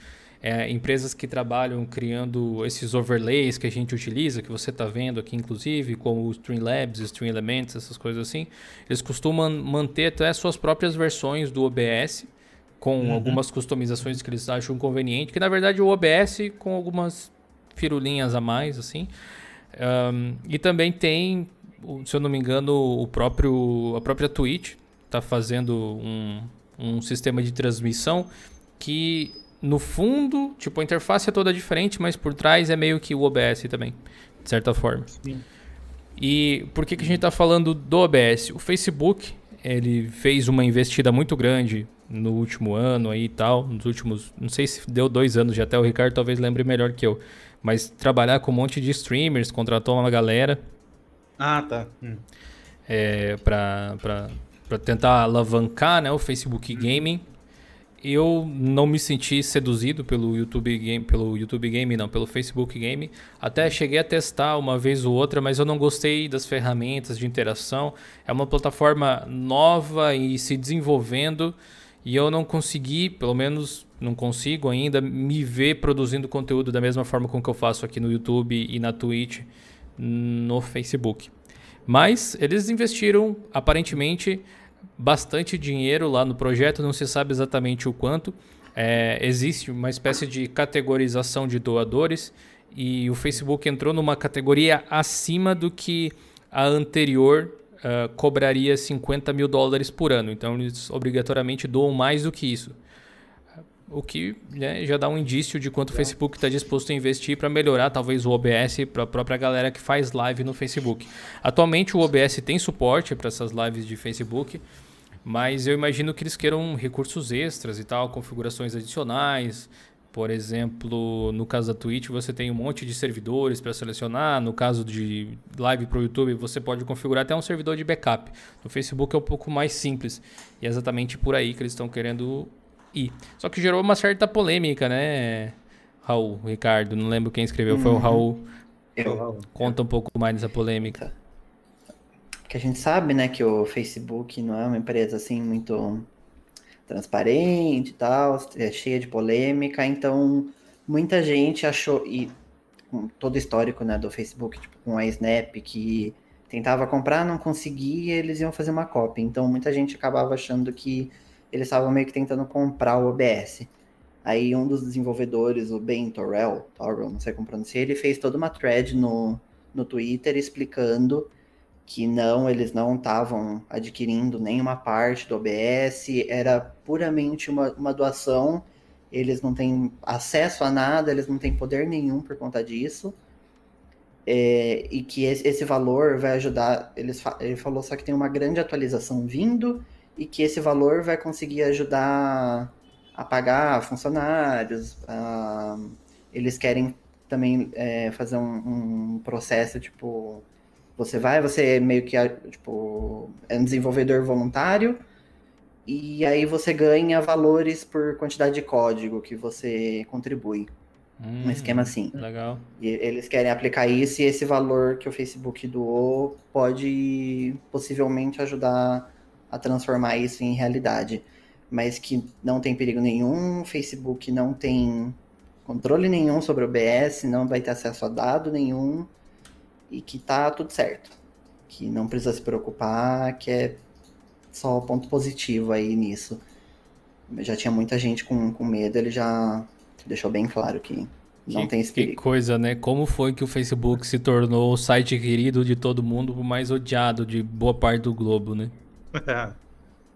é, empresas que trabalham criando esses overlays que a gente utiliza, que você está vendo aqui, inclusive, como o Streamlabs, Stream essas coisas assim, eles costumam manter até suas próprias versões do OBS, com uhum. algumas customizações que eles acham conveniente, que na verdade o OBS com algumas firulinhas a mais, assim. Um, e também tem, se eu não me engano, o próprio, a própria Twitch está fazendo um, um sistema de transmissão que no fundo, tipo, a interface é toda diferente, mas por trás é meio que o OBS também, de certa forma. Sim. E por que, que a gente está falando do OBS? O Facebook, ele fez uma investida muito grande no último ano aí e tal, nos últimos, não sei se deu dois anos já até, o Ricardo talvez lembre melhor que eu, mas trabalhar com um monte de streamers, contratou uma galera. Ah, tá. Hum. É, para tentar alavancar né, o Facebook Gaming eu não me senti seduzido pelo YouTube Game, pelo YouTube Game não, pelo Facebook Game. Até cheguei a testar uma vez ou outra, mas eu não gostei das ferramentas de interação. É uma plataforma nova e se desenvolvendo e eu não consegui, pelo menos não consigo ainda me ver produzindo conteúdo da mesma forma com que eu faço aqui no YouTube e na Twitch, no Facebook. Mas eles investiram aparentemente bastante dinheiro lá no projeto, não se sabe exatamente o quanto. É, existe uma espécie de categorização de doadores e o Facebook entrou numa categoria acima do que a anterior uh, cobraria 50 mil dólares por ano. Então eles obrigatoriamente doam mais do que isso. O que né, já dá um indício de quanto o Facebook está disposto a investir para melhorar talvez o OBS para a própria galera que faz live no Facebook. Atualmente o OBS tem suporte para essas lives de Facebook. Mas eu imagino que eles queiram recursos extras e tal, configurações adicionais. Por exemplo, no caso da Twitch, você tem um monte de servidores para selecionar. No caso de live para o YouTube, você pode configurar até um servidor de backup. No Facebook é um pouco mais simples. E é exatamente por aí que eles estão querendo ir. Só que gerou uma certa polêmica, né, Raul, Ricardo? Não lembro quem escreveu, foi o uhum. Raul. Eu. Conta um pouco mais dessa polêmica. Que a gente sabe, né, que o Facebook não é uma empresa assim muito transparente e tal, é cheia de polêmica, então muita gente achou e com todo o histórico, né, do Facebook, tipo, com a Snap que tentava comprar, não conseguia, eles iam fazer uma cópia. Então muita gente acabava achando que eles estavam meio que tentando comprar o OBS. Aí um dos desenvolvedores, o Ben Torrell, Torrell, não sei como pronunciar, ele fez toda uma thread no, no Twitter explicando que não, eles não estavam adquirindo nenhuma parte do OBS, era puramente uma, uma doação, eles não têm acesso a nada, eles não têm poder nenhum por conta disso. É, e que esse, valor vai ajudar. Eles, ele falou só que tem uma grande atualização vindo e que esse valor vai conseguir ajudar a pagar funcionários. A, eles querem também é, fazer um, um, processo tipo você vai, você é meio que tipo, é um desenvolvedor voluntário, e aí você ganha valores por quantidade de código que você contribui. Hum, um esquema assim. Legal. E eles querem aplicar isso e esse valor que o Facebook doou pode possivelmente ajudar a transformar isso em realidade. mas que não tem perigo nenhum, Facebook não tem controle nenhum sobre o OBS, não vai ter acesso a dado nenhum e que tá tudo certo. Que não precisa se preocupar, que é só ponto positivo aí nisso. Já tinha muita gente com, com medo, ele já deixou bem claro que não que, tem esse perigo. Que coisa, né? Como foi que o Facebook se tornou o site querido de todo mundo, o mais odiado de boa parte do globo, né?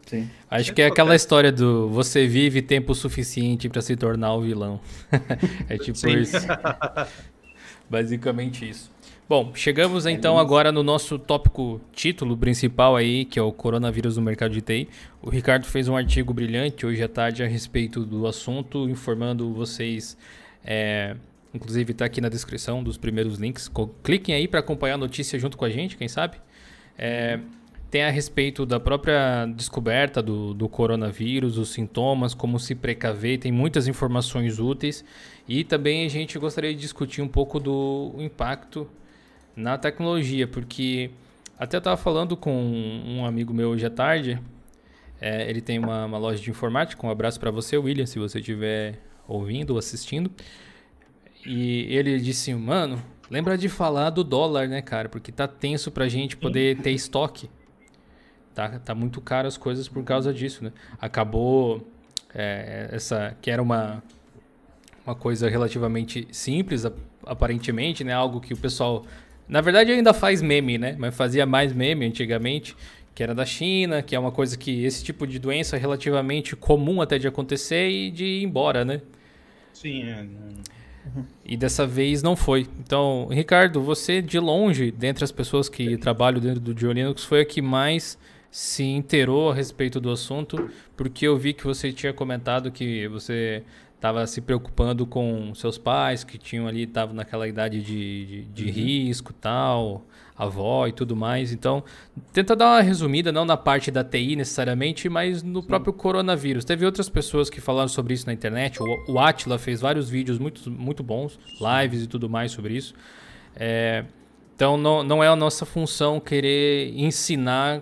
Sim. Acho que é aquela história do você vive tempo suficiente para se tornar o vilão. é tipo Sim. isso. Basicamente isso. Bom, chegamos é então agora no nosso tópico título principal aí, que é o coronavírus no mercado de TI. O Ricardo fez um artigo brilhante hoje à tarde a respeito do assunto, informando vocês. É, inclusive está aqui na descrição dos primeiros links. Cliquem aí para acompanhar a notícia junto com a gente, quem sabe. É, tem a respeito da própria descoberta do, do coronavírus, os sintomas, como se precaver, tem muitas informações úteis. E também a gente gostaria de discutir um pouco do impacto na tecnologia, porque até estava falando com um amigo meu hoje à tarde, é, ele tem uma, uma, loja de informática, um abraço para você, William, se você estiver ouvindo ou assistindo. E ele disse, mano, lembra de falar do dólar, né, cara? Porque tá tenso pra gente poder ter estoque. Tá, tá muito caro as coisas por causa disso, né? Acabou é, essa que era uma uma coisa relativamente simples, aparentemente, né? Algo que o pessoal, na verdade, ainda faz meme, né? Mas fazia mais meme antigamente, que era da China, que é uma coisa que esse tipo de doença é relativamente comum até de acontecer e de ir embora, né? Sim. É... E dessa vez não foi. Então, Ricardo, você de longe, dentre as pessoas que trabalham dentro do Geolinux, foi a que mais se inteirou a respeito do assunto, porque eu vi que você tinha comentado que você estava se preocupando com seus pais, que tinham ali, estavam naquela idade de, de, de uhum. risco tal, avó e tudo mais. Então, tenta dar uma resumida, não na parte da TI necessariamente, mas no Sim. próprio coronavírus. Teve outras pessoas que falaram sobre isso na internet. O, o Atila fez vários vídeos muito, muito bons, lives e tudo mais sobre isso. É, então, não, não é a nossa função querer ensinar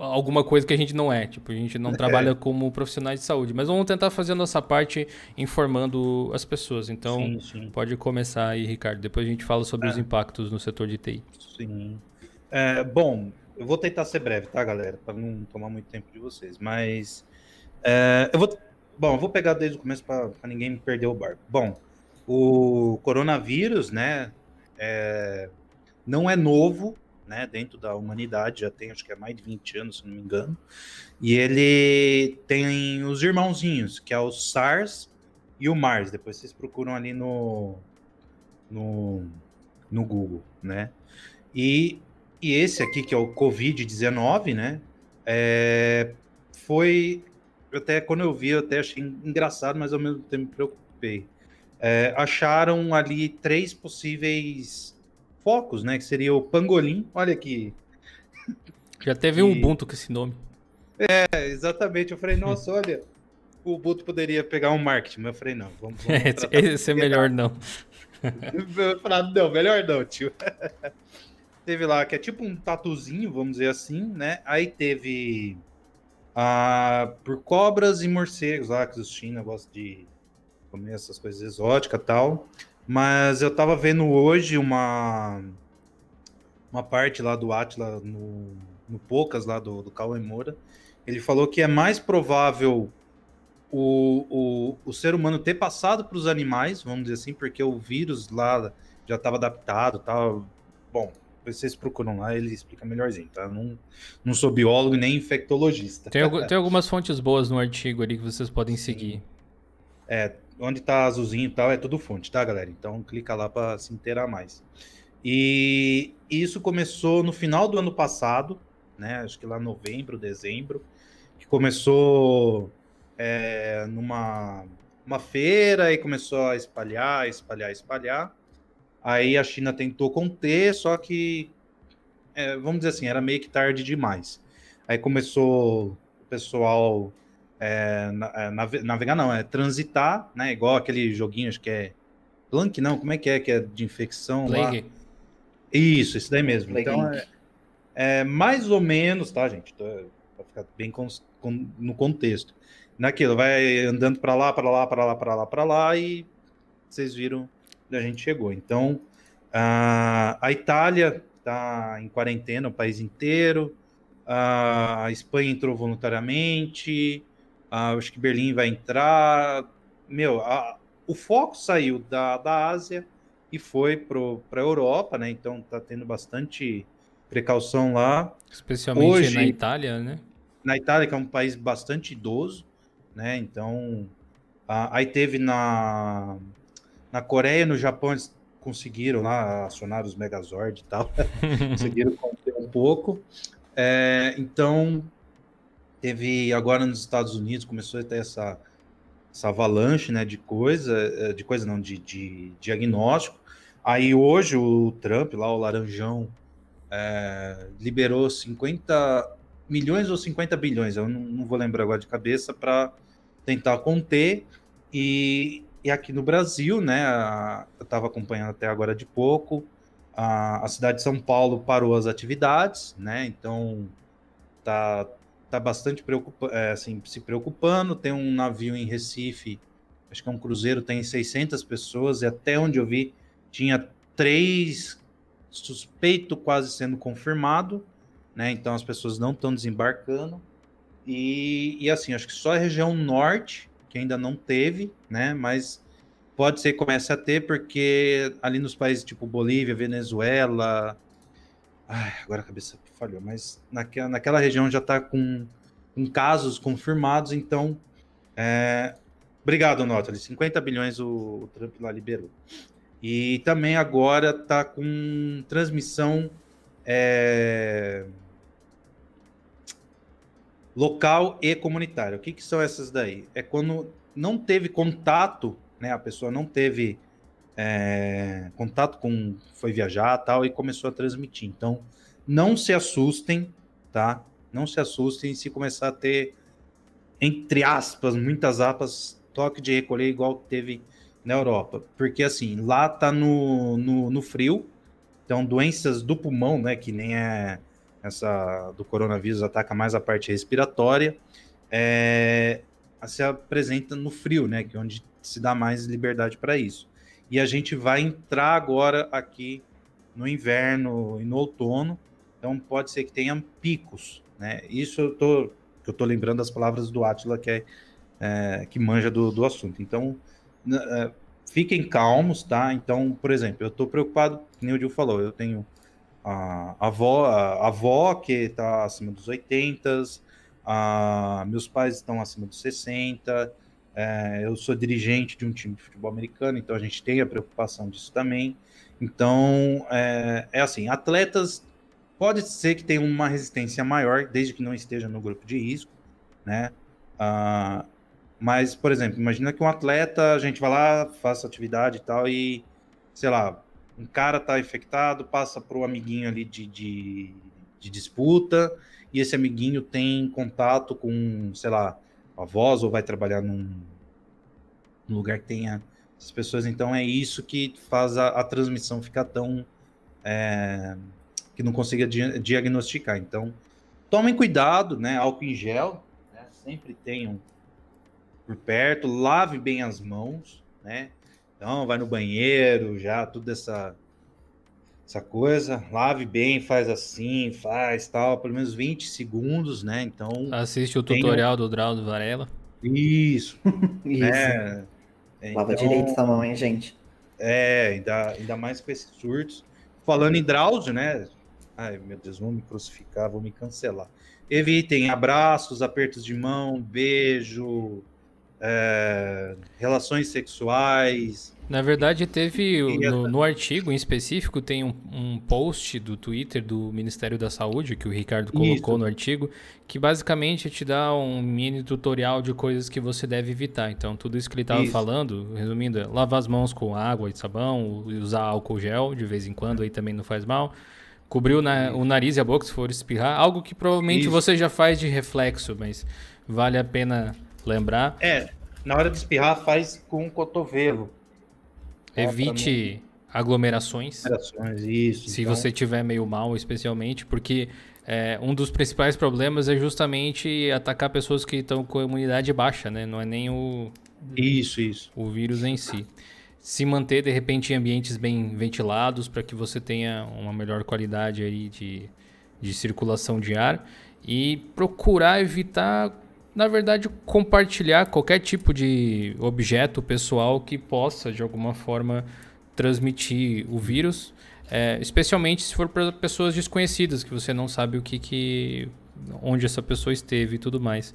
alguma coisa que a gente não é. Tipo, a gente não é. trabalha como profissionais de saúde. Mas vamos tentar fazer a nossa parte informando as pessoas. Então, sim, sim. pode começar aí, Ricardo. Depois a gente fala sobre é. os impactos no setor de TI. Sim. É, bom, eu vou tentar ser breve, tá, galera? Para não tomar muito tempo de vocês. Mas é, eu vou. Bom, eu vou pegar desde o começo para ninguém perder o barco. Bom, o coronavírus, né? É, não é novo, né, dentro da humanidade, já tem acho que é mais de 20 anos, se não me engano. E ele tem os irmãozinhos, que é o SARS e o MARS. Depois vocês procuram ali no, no, no Google, né? E, e esse aqui, que é o Covid-19, né? É, foi. Até quando eu vi, eu até achei engraçado, mas ao mesmo tempo me preocupei. É, acharam ali três possíveis focos, né? Que seria o Pangolim. Olha aqui. Já teve um Ubuntu com esse nome. É, exatamente. Eu falei, nossa, olha, o Ubuntu poderia pegar um marketing, mas eu falei, não, vamos. vamos esse é melhor não. eu falei, não, melhor não, tio. teve lá, que é tipo um tatuzinho, vamos dizer assim, né? Aí teve ah, por cobras e morcegos lá, que os China gostam de comer essas coisas exóticas e tal. Mas eu tava vendo hoje uma uma parte lá do Atila no, no Poucas, lá do, do Cauê Moura. Ele falou que é mais provável o, o, o ser humano ter passado para os animais, vamos dizer assim, porque o vírus lá já estava adaptado tal. Bom, vocês procuram lá, ele explica melhorzinho, tá? Não, não sou biólogo nem infectologista. Tem, tem algumas fontes boas no artigo ali que vocês podem seguir. É, onde tá azulzinho e tal, é tudo fonte, tá, galera? Então clica lá para se inteirar mais. E isso começou no final do ano passado, né? Acho que lá novembro, dezembro, que começou é, numa uma feira e começou a espalhar, espalhar, espalhar. Aí a China tentou conter, só que, é, vamos dizer assim, era meio que tarde demais. Aí começou o pessoal é, é navegar não, é transitar, né? Igual aquele joguinho, acho que é Plank, não, como é que é que é de infecção Plague. lá? Isso, isso daí mesmo. Plague então é, é, mais ou menos, tá, gente? Pra ficar bem no contexto. Naquilo, vai andando para lá, para lá, para lá, para lá, para lá, e vocês viram onde a gente chegou. Então, a, a Itália está em quarentena, o país inteiro, a Espanha entrou voluntariamente, acho que Berlim vai entrar. Meu, a, o foco saiu da, da Ásia e foi para a Europa, né? Então tá tendo bastante precaução lá. Especialmente Hoje, na Itália, né? Na Itália, que é um país bastante idoso, né? Então, a, aí teve na, na Coreia, no Japão, eles conseguiram lá acionar os Megazord e tal, conseguiram conter um pouco. É, então, teve agora nos Estados Unidos, começou a ter essa, essa avalanche né, de coisa, é, de coisa não, de, de diagnóstico. Aí hoje o Trump, lá o Laranjão, é, liberou 50 milhões ou 50 bilhões, eu não, não vou lembrar agora de cabeça, para tentar conter. E, e, aqui no Brasil, né, a, eu estava acompanhando até agora de pouco, a, a cidade de São Paulo parou as atividades, né, então tá, tá bastante preocupa, é, assim, se preocupando. Tem um navio em Recife, acho que é um cruzeiro, tem 600 pessoas, e até onde eu vi, tinha três suspeito quase sendo confirmado, né? Então as pessoas não estão desembarcando. E, e assim, acho que só a região norte, que ainda não teve, né? Mas pode ser que comece a ter, porque ali nos países tipo Bolívia, Venezuela. Ai, agora a cabeça falhou, mas naquela, naquela região já está com, com, casos confirmados, então. É... Obrigado, Nota. 50 bilhões o, o Trump lá liberou. E também agora está com transmissão é, local e comunitária. O que, que são essas daí? É quando não teve contato, né? A pessoa não teve é, contato com, foi viajar tal e começou a transmitir. Então, não se assustem, tá? Não se assustem se começar a ter, entre aspas, muitas aspas, toque de recolher igual teve na Europa. Porque, assim, lá tá no, no, no frio, então doenças do pulmão, né, que nem é essa do coronavírus ataca mais a parte respiratória, é, se apresenta no frio, né, que é onde se dá mais liberdade para isso. E a gente vai entrar agora aqui no inverno e no outono, então pode ser que tenha picos, né? Isso eu tô, eu tô lembrando as palavras do Atila que é, é que manja do, do assunto. Então é, fiquem calmos, tá? Então, por exemplo, eu estou preocupado, como o Gil falou, eu tenho a, avó, a, avó que está acima dos 80, a, meus pais estão acima dos 60, é, eu sou dirigente de um time de futebol americano, então a gente tem a preocupação disso também. Então, é, é assim, atletas pode ser que tenham uma resistência maior, desde que não esteja no grupo de risco, né? Uh, mas, por exemplo, imagina que um atleta, a gente vai lá, faça atividade e tal, e, sei lá, um cara tá infectado, passa para o amiguinho ali de, de, de, disputa, e esse amiguinho tem contato com, sei lá, avós, ou vai trabalhar num, num lugar que tenha essas pessoas. Então, é isso que faz a, a transmissão ficar tão. É, que não consiga di diagnosticar. Então, tomem cuidado, né? Álcool em gel, né? sempre tenham por perto, lave bem as mãos, né? Então, vai no banheiro, já tudo essa essa coisa, lave bem, faz assim, faz tal, pelo menos 20 segundos, né? Então, assiste o tutorial do Drauzio Varela. Isso. Isso. Né? Lava então, direito essa mão, hein, gente? É, ainda, ainda mais com esses surtos. Falando em Drauzio, né? Ai, meu Deus, vão me crucificar, vão me cancelar. Evitem abraços, apertos de mão, beijo, é, relações sexuais. Na verdade, teve no, no artigo em específico, tem um, um, post do Twitter do Ministério da Saúde, que o Ricardo colocou Isso. no artigo, que basicamente te dá um mini tutorial de coisas que você deve evitar. Então, tudo isso que ele estava falando, resumindo, é lavar as mãos com água e sabão, usar álcool gel de vez em quando, aí também não faz mal. Cobrir o, na, o nariz e a boca se for espirrar, algo que provavelmente isso. você já faz de reflexo, mas vale a pena lembrar. É, na hora de espirrar, faz com o cotovelo. Evite aglomerações. Aglomerações, isso. Se então... você tiver meio mal, especialmente, porque é, um dos principais problemas é justamente atacar pessoas que estão com a imunidade baixa, né? Não é nem o, isso, isso. o vírus em si. Se manter, de repente, em ambientes bem ventilados para que você tenha uma melhor qualidade aí de, de circulação de ar e procurar evitar, na verdade, compartilhar qualquer tipo de objeto pessoal que possa, de alguma forma, transmitir o vírus é, especialmente se for para pessoas desconhecidas, que você não sabe o que, que. onde essa pessoa esteve e tudo mais.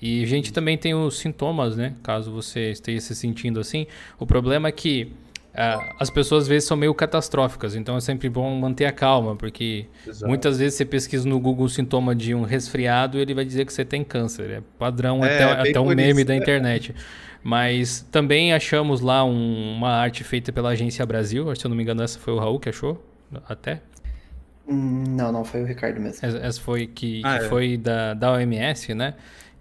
E a gente também tem os sintomas, né? Caso você esteja se sentindo assim. O problema é que uh, as pessoas às vezes são meio catastróficas, então é sempre bom manter a calma, porque Exato. muitas vezes você pesquisa no Google o sintoma de um resfriado e ele vai dizer que você tem câncer. É padrão é, até, até um meme isso. da internet. Mas também achamos lá um, uma arte feita pela Agência Brasil. Se eu não me engano, essa foi o Raul que achou, até. Hum, não, não foi o Ricardo mesmo. Essa foi que, ah, que é. foi da, da OMS, né?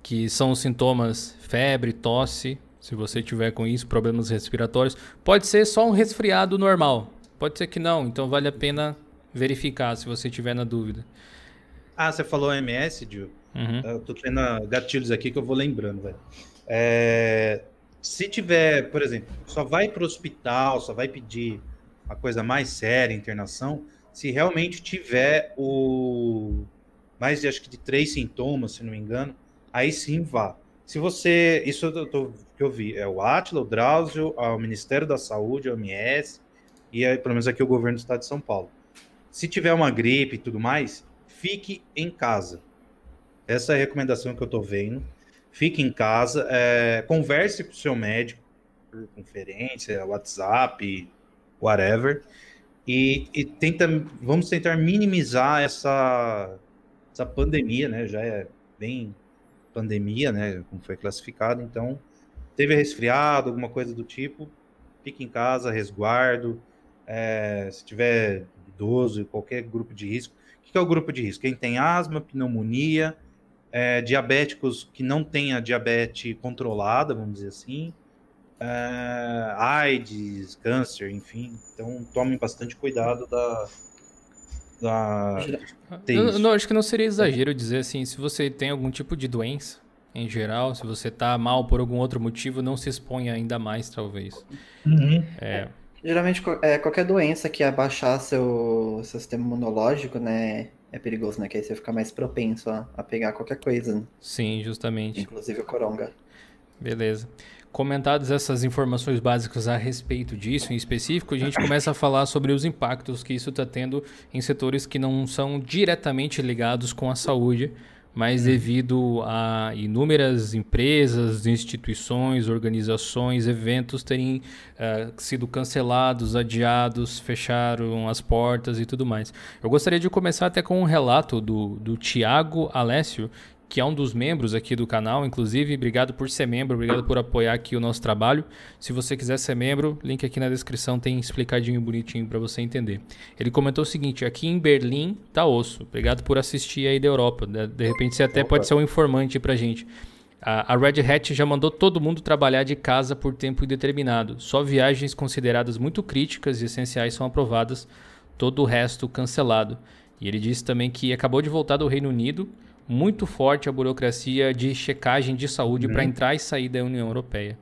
Que são os sintomas febre, tosse. Se você tiver com isso, problemas respiratórios. Pode ser só um resfriado normal. Pode ser que não. Então vale a pena verificar se você tiver na dúvida. Ah, você falou OMS, Gil? Uhum. Eu tô tendo gatilhos aqui que eu vou lembrando, velho. É, se tiver, por exemplo, só vai para o hospital, só vai pedir a coisa mais séria, internação, se realmente tiver o mais de acho que de três sintomas, se não me engano, aí sim vá. Se você, isso eu tô, que eu vi, é o Atila, o Drauzio, o Ministério da Saúde, a OMS, e aí, pelo menos aqui o governo do estado de São Paulo. Se tiver uma gripe e tudo mais, fique em casa. Essa é a recomendação que eu tô vendo fique em casa, é, converse com o seu médico por conferência, WhatsApp, whatever, e, e tenta, vamos tentar minimizar essa, essa pandemia, né? Já é bem pandemia, né? Como foi classificado, então teve resfriado, alguma coisa do tipo, fique em casa, resguardo. É, se tiver idoso, qualquer grupo de risco. O que é o grupo de risco? Quem tem asma, pneumonia, é, diabéticos que não têm a diabetes controlada, vamos dizer assim, é, AIDS, câncer, enfim. Então tomem bastante cuidado da. Da eu, não, acho que não seria exagero dizer assim, se você tem algum tipo de doença, em geral, se você está mal por algum outro motivo, não se exponha ainda mais, talvez. Uhum. É. Geralmente, é, qualquer doença que abaixar seu, seu sistema imunológico, né, é perigoso, né? Que aí você fica mais propenso a, a pegar qualquer coisa. Né? Sim, justamente. Inclusive o coronga. Beleza. Comentadas essas informações básicas a respeito disso, em específico, a gente começa a falar sobre os impactos que isso está tendo em setores que não são diretamente ligados com a saúde, mas devido a inúmeras empresas, instituições, organizações, eventos terem uh, sido cancelados, adiados, fecharam as portas e tudo mais. Eu gostaria de começar até com um relato do, do Tiago Alessio, que é um dos membros aqui do canal, inclusive. Obrigado por ser membro, obrigado por apoiar aqui o nosso trabalho. Se você quiser ser membro, link aqui na descrição tem explicadinho bonitinho para você entender. Ele comentou o seguinte: aqui em Berlim tá osso. Obrigado por assistir aí da Europa. De repente você até Opa. pode ser um informante pra gente. A Red Hat já mandou todo mundo trabalhar de casa por tempo indeterminado. Só viagens consideradas muito críticas e essenciais são aprovadas, todo o resto cancelado. E ele disse também que acabou de voltar do Reino Unido muito forte a burocracia de checagem de saúde uhum. para entrar e sair da União Europeia.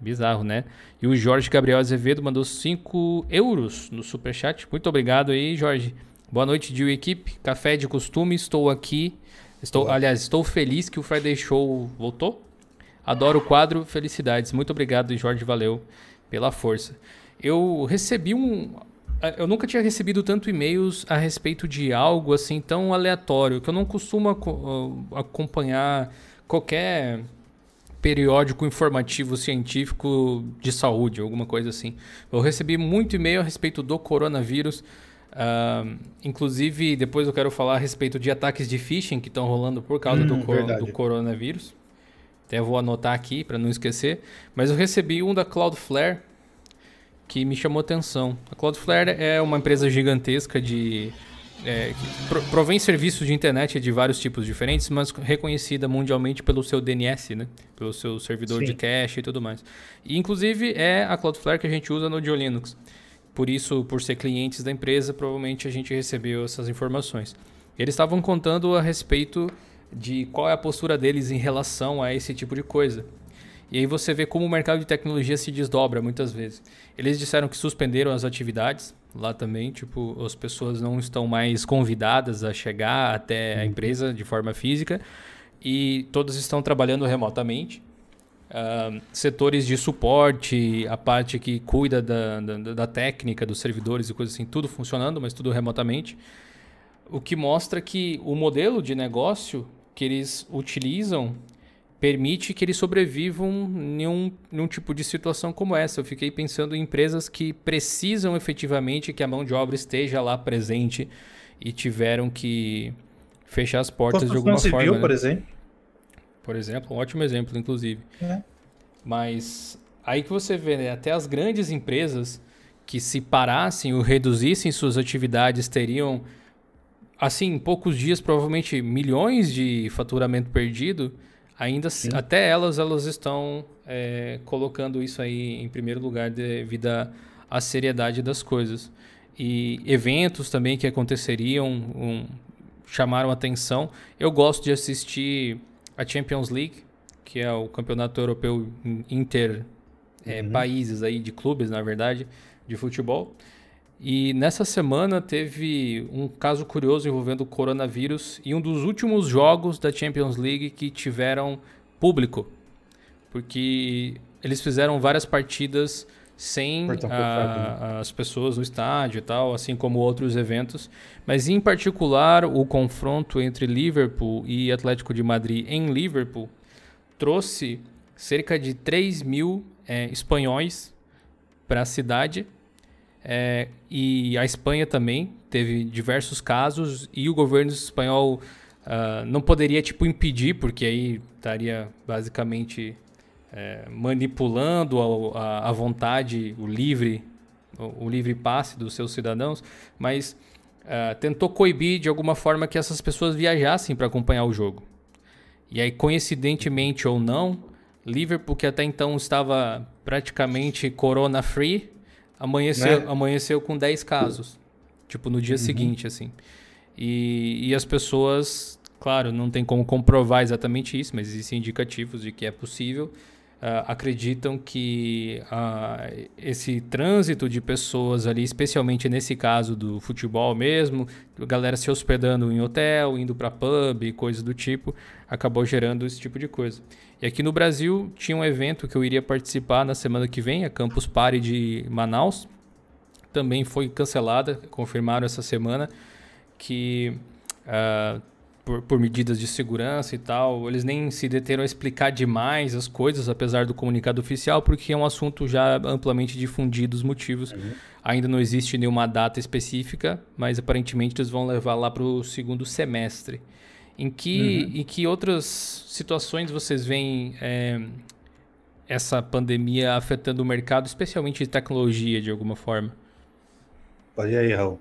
Bizarro, né? E o Jorge Gabriel Azevedo mandou 5 euros no superchat. Muito obrigado aí, Jorge. Boa noite, Dio equipe. Café de costume, estou aqui. Estou, Olá. aliás, estou feliz que o Friday Show voltou. Adoro o quadro, felicidades. Muito obrigado, Jorge, valeu pela força. Eu recebi um, eu nunca tinha recebido tanto e-mails a respeito de algo assim tão aleatório, que eu não costumo acompanhar qualquer periódico informativo científico de saúde, alguma coisa assim. Eu recebi muito e-mail a respeito do coronavírus. Uh, inclusive, depois eu quero falar a respeito de ataques de phishing que estão rolando por causa hum, do, cor do coronavírus. Até vou anotar aqui para não esquecer. Mas eu recebi um da Cloudflare que me chamou atenção. A Cloudflare é uma empresa gigantesca de é, que provém serviços de internet de vários tipos diferentes, mas reconhecida mundialmente pelo seu DNS, né? Pelo seu servidor Sim. de cache e tudo mais. E, inclusive, é a Cloudflare que a gente usa no Dio Linux. Por isso, por ser clientes da empresa, provavelmente a gente recebeu essas informações. Eles estavam contando a respeito de qual é a postura deles em relação a esse tipo de coisa. E aí você vê como o mercado de tecnologia se desdobra muitas vezes. Eles disseram que suspenderam as atividades lá também, tipo, as pessoas não estão mais convidadas a chegar até a empresa de forma física e todos estão trabalhando remotamente. Uh, setores de suporte, a parte que cuida da, da, da, técnica, dos servidores e coisas assim, tudo funcionando, mas tudo remotamente. O que mostra que o modelo de negócio que eles utilizam permite que eles sobrevivam em um, em um tipo de situação como essa. Eu fiquei pensando em empresas que precisam efetivamente que a mão de obra esteja lá presente e tiveram que fechar as portas de alguma civil, forma. Né? por exemplo. Por exemplo, um ótimo exemplo, inclusive. É. Mas aí que você vê, né? até as grandes empresas que se parassem ou reduzissem suas atividades teriam, assim, em poucos dias, provavelmente milhões de faturamento perdido ainda Sim. até elas elas estão é, colocando isso aí em primeiro lugar devido à seriedade das coisas e eventos também que aconteceriam um, chamaram atenção eu gosto de assistir a Champions League que é o campeonato europeu inter é, uhum. países aí de clubes na verdade de futebol e nessa semana teve um caso curioso envolvendo o coronavírus e um dos últimos jogos da Champions League que tiveram público. Porque eles fizeram várias partidas sem a, né? as pessoas no estádio e tal, assim como outros eventos. Mas em particular, o confronto entre Liverpool e Atlético de Madrid em Liverpool trouxe cerca de 3 mil é, espanhóis para a cidade é, e a Espanha também teve diversos casos e o governo espanhol uh, não poderia tipo impedir, porque aí estaria basicamente é, manipulando a, a, vontade, o livre, o, o, livre passe dos seus cidadãos, mas uh, tentou coibir de alguma forma que essas pessoas viajassem para acompanhar o jogo. E aí, coincidentemente ou não, Liverpool, que até então estava praticamente corona free, Amanheceu, né? amanheceu com 10 casos. Tipo, no dia uhum. seguinte, assim. E, e as pessoas, claro, não tem como comprovar exatamente isso, mas existem indicativos de que é possível. Uh, acreditam que uh, esse trânsito de pessoas ali, especialmente nesse caso do futebol mesmo, galera se hospedando em hotel, indo para pub, coisas do tipo, acabou gerando esse tipo de coisa. E aqui no Brasil tinha um evento que eu iria participar na semana que vem, a Campus Party de Manaus. Também foi cancelada, confirmaram essa semana que uh, por, por, medidas de segurança e tal, eles nem se deteram a explicar demais as coisas, apesar do comunicado oficial, porque é um assunto já amplamente difundido os motivos. Uhum. Ainda não existe nenhuma data específica, mas aparentemente eles vão levar lá para o segundo semestre. Em que, uhum. em que outras situações vocês veem é, essa pandemia afetando o mercado, especialmente de tecnologia, de alguma forma? Pode ir aí, Raul.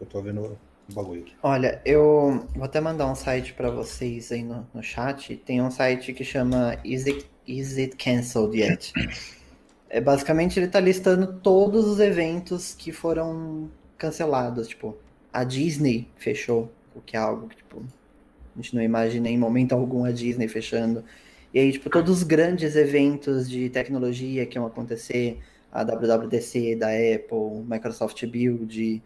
Eu tô vendo o bagulho aqui. Olha, eu vou até mandar um site para vocês aí no, no chat. Tem um site que chama Is It, Is It Cancelled Yet? É, basicamente, ele está listando todos os eventos que foram cancelados. Tipo, a Disney fechou, o que é algo que, tipo, a gente não imagina em momento algum a Disney fechando. E aí, tipo, todos os grandes eventos de tecnologia que iam acontecer, a WWDC da Apple, Microsoft Build.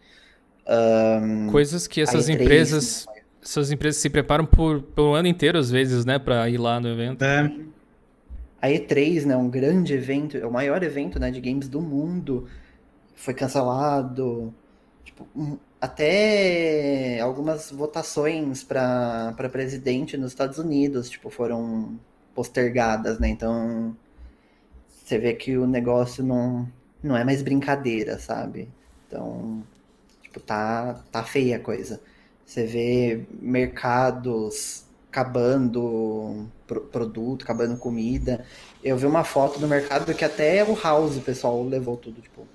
Um, Coisas que essas E3, empresas. Né? Essas empresas se preparam por, pelo ano inteiro, às vezes, né, para ir lá no evento. É. A E3, né, um grande evento, é o maior evento, né, de games do mundo, foi cancelado. Tipo, até algumas votações para presidente nos Estados Unidos, tipo, foram postergadas, né? Então, você vê que o negócio não, não é mais brincadeira, sabe? Então, tipo, tá, tá feia a coisa. Você vê mercados acabando produto, acabando comida. Eu vi uma foto no mercado que até o House o pessoal levou tudo, tipo,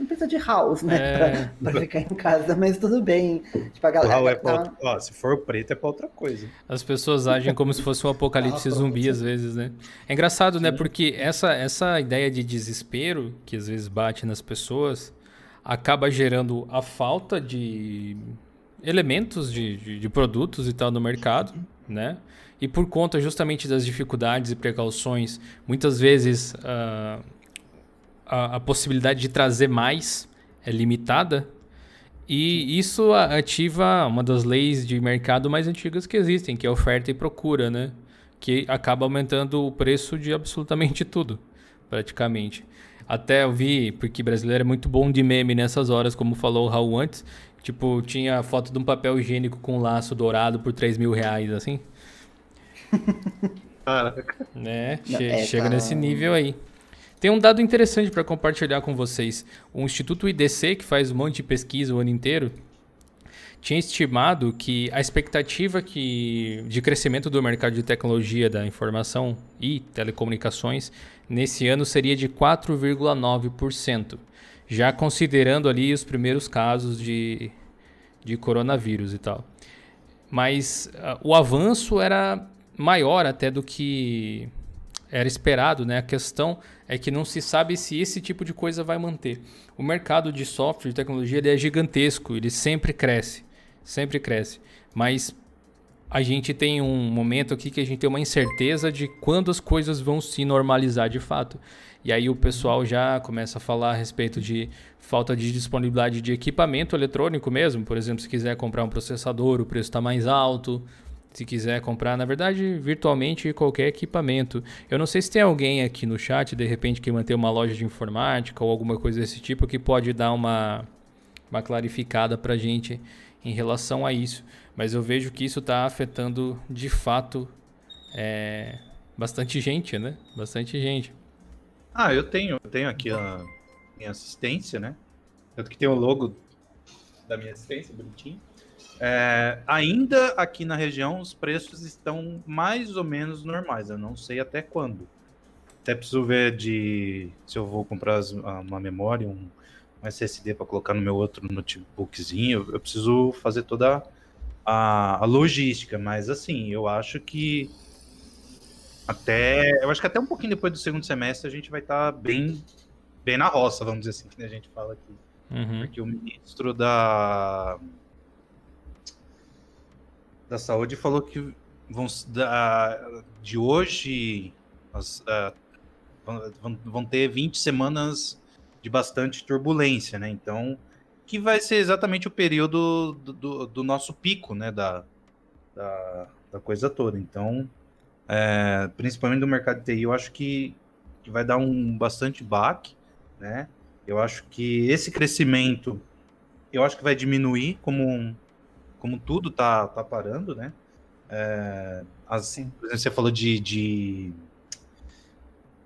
não precisa de house, né? É... Pra, pra, ficar em casa, mas tudo bem. Tipo, a galera. É tá... outra... Ó, se for preto, é pra outra coisa. As pessoas agem como se fosse um apocalipse ah, zumbi, às vezes, né? É engraçado, né? Sim. né? Porque essa, essa ideia de desespero que às vezes bate nas pessoas acaba gerando a falta de elementos de, de, de, produtos e tal no mercado, né? E por conta justamente das dificuldades e precauções, muitas vezes uh, a, a possibilidade de trazer mais é limitada. E isso ativa uma das leis de mercado mais antigas que existem, que é oferta e procura, né? Que acaba aumentando o preço de absolutamente tudo, praticamente. Até eu vi, porque brasileiro é muito bom de meme nessas horas, como falou o Raul antes. Tipo, tinha foto de um papel higiênico com laço dourado por 3 mil reais, assim. Caraca. Né? Che é, chega tá... nesse nível aí. Tem um dado interessante para compartilhar com vocês. O Instituto IDC, que faz um monte de pesquisa o ano inteiro, tinha estimado que a expectativa que, de crescimento do mercado de tecnologia da informação e telecomunicações nesse ano seria de 4,9%, já considerando ali os primeiros casos de, de coronavírus e tal. Mas uh, o avanço era maior até do que era esperado, né? A questão é que não se sabe se esse tipo de coisa vai manter. O mercado de software e tecnologia ele é gigantesco, ele sempre cresce, sempre cresce. Mas a gente tem um momento aqui que a gente tem uma incerteza de quando as coisas vão se normalizar de fato. E aí o pessoal já começa a falar a respeito de falta de disponibilidade de equipamento eletrônico mesmo. Por exemplo, se quiser comprar um processador, o preço está mais alto se quiser comprar, na verdade, virtualmente qualquer equipamento. Eu não sei se tem alguém aqui no chat, de repente, que mantém uma loja de informática ou alguma coisa desse tipo, que pode dar uma, uma clarificada para gente em relação a isso. Mas eu vejo que isso está afetando, de fato, é, bastante gente, né? Bastante gente. Ah, eu tenho, eu tenho aqui a minha assistência, né? Tanto que tem o logo da minha assistência, bonitinho. É, ainda aqui na região, os preços estão mais ou menos normais. Eu não sei até quando. Até preciso ver de se eu vou comprar uma memória, um, um SSD para colocar no meu outro notebookzinho. Eu preciso fazer toda a, a, logística. Mas assim, eu acho que até. Eu acho que até um pouquinho depois do segundo semestre a gente vai estar tá bem, bem na roça, vamos dizer assim, que a gente fala aqui. Uhum. Porque o ministro da da Saúde falou que vão da, de hoje as, uh, vão, vão ter 20 semanas de bastante turbulência, né? Então, que vai ser exatamente o período do, do, do nosso pico, né? Da, da, da coisa toda. Então, é, principalmente no mercado de TI, eu acho que, que vai dar um bastante baque, né? Eu acho que esse crescimento, eu acho que vai diminuir como como tudo tá, tá parando, né? É, assim, por exemplo, você falou de, de,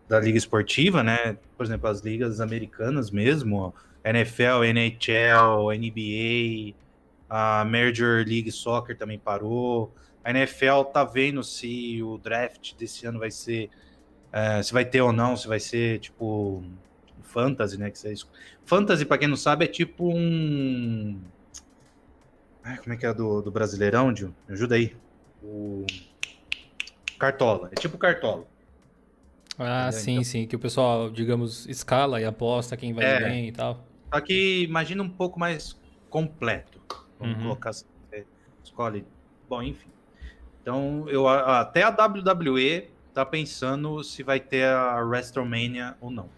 da liga esportiva, né? Por exemplo, as ligas americanas mesmo, NFL, NHL, NBA, a Major League Soccer também parou. A NFL tá vendo se o draft desse ano vai ser, é, se vai ter ou não, se vai ser tipo fantasy, né? Que você... Fantasy, para quem não sabe, é tipo um Ai, como é que é do, do Brasileirão, Dio? Me ajuda aí. O Cartola. É tipo Cartola. Ah, Entendeu? sim, então... sim. Que o pessoal, digamos, escala e aposta quem vai é, bem e tal. Só que imagina um pouco mais completo. Vamos uhum. colocar assim. Escolhe. Bom, enfim. Então, eu, até a WWE tá pensando se vai ter a WrestleMania ou não.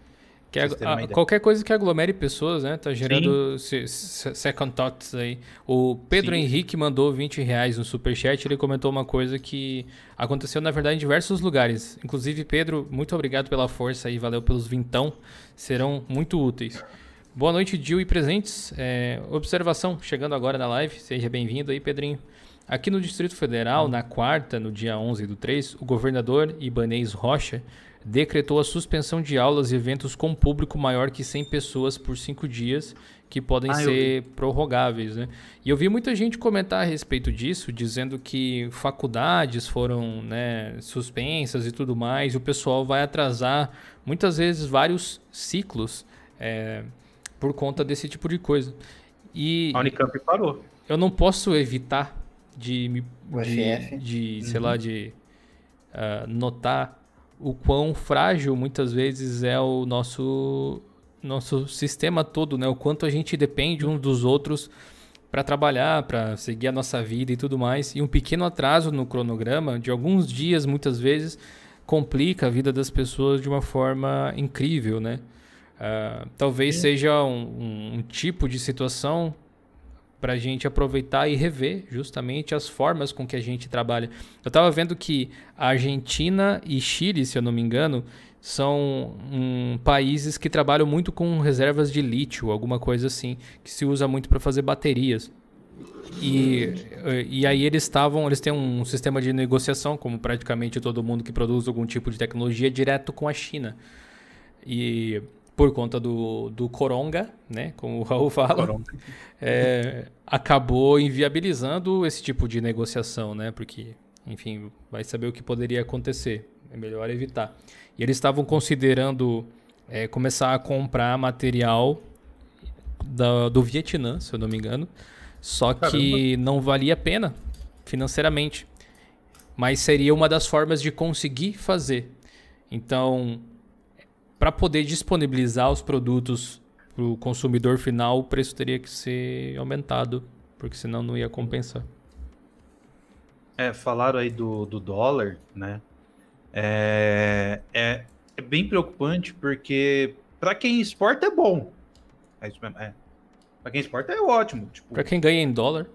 Que a, qualquer coisa que aglomere pessoas, né? Tá gerando second thoughts aí. O Pedro Sim. Henrique mandou 20 reais no superchat. Ele comentou uma coisa que aconteceu, na verdade, em diversos lugares. Inclusive, Pedro, muito obrigado pela força aí. Valeu pelos vintão. Serão muito úteis. Boa noite, Dil e presentes. É, observação, chegando agora na live. Seja bem-vindo aí, Pedrinho. Aqui no Distrito Federal, na quarta, no dia 11 do 3, o governador Ibanez Rocha decretou a suspensão de aulas e eventos com público maior que 100 pessoas por cinco dias, que podem ah, ser prorrogáveis. Né? E eu vi muita gente comentar a respeito disso, dizendo que faculdades foram né, suspensas e tudo mais, e o pessoal vai atrasar muitas vezes vários ciclos é, por conta desse tipo de coisa. E a Unicamp parou. Eu não posso evitar de, me, de, de uhum. sei lá, de uh, notar o quão frágil muitas vezes é o nosso nosso sistema todo, né? O quanto a gente depende uns dos outros para trabalhar, para seguir a nossa vida e tudo mais. E um pequeno atraso no cronograma, de alguns dias, muitas vezes, complica a vida das pessoas de uma forma incrível, né? Uh, talvez Sim. seja um, um, um tipo de situação para a gente aproveitar e rever justamente as formas com que a gente trabalha. Eu estava vendo que Argentina e Chile, se eu não me engano, são um, países que trabalham muito com reservas de lítio, alguma coisa assim, que se usa muito para fazer baterias. E, e aí eles estavam, eles têm um sistema de negociação, como praticamente todo mundo que produz algum tipo de tecnologia, direto com a China. E por conta do, do coronga, né, como o Raul fala, é, acabou inviabilizando esse tipo de negociação, né, porque, enfim, vai saber o que poderia acontecer. É melhor evitar. E eles estavam considerando é, começar a comprar material da, do Vietnã, se eu não me engano, só que Caramba. não valia a pena financeiramente. Mas seria uma das formas de conseguir fazer. Então, para poder disponibilizar os produtos para o consumidor final, o preço teria que ser aumentado, porque senão não ia compensar. É, falaram aí do, do dólar, né? É, é, é bem preocupante porque para quem exporta é bom. É isso mesmo, é. Para quem exporta é ótimo. Tipo, para quem ganha em dólar.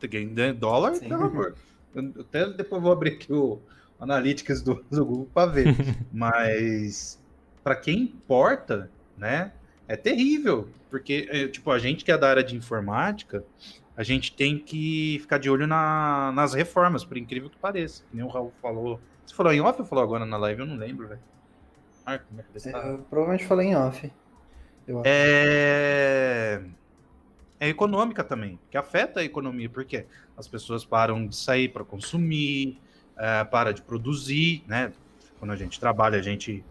Quem ganha em dólar, Sim. pelo amor. Eu até depois vou abrir aqui o Analytics do, do Google para ver. Mas para quem importa, né, é terrível, porque é, tipo a gente que é da área de informática, a gente tem que ficar de olho na, nas reformas, por incrível que pareça. Que nem o Raul falou. Você falou em off ou falou agora na live? Eu não lembro, velho. Marco, é você tá? Eu provavelmente falei em off. É... é econômica também, que afeta a economia, porque as pessoas param de sair para consumir, é, para de produzir, né? Quando a gente trabalha, a gente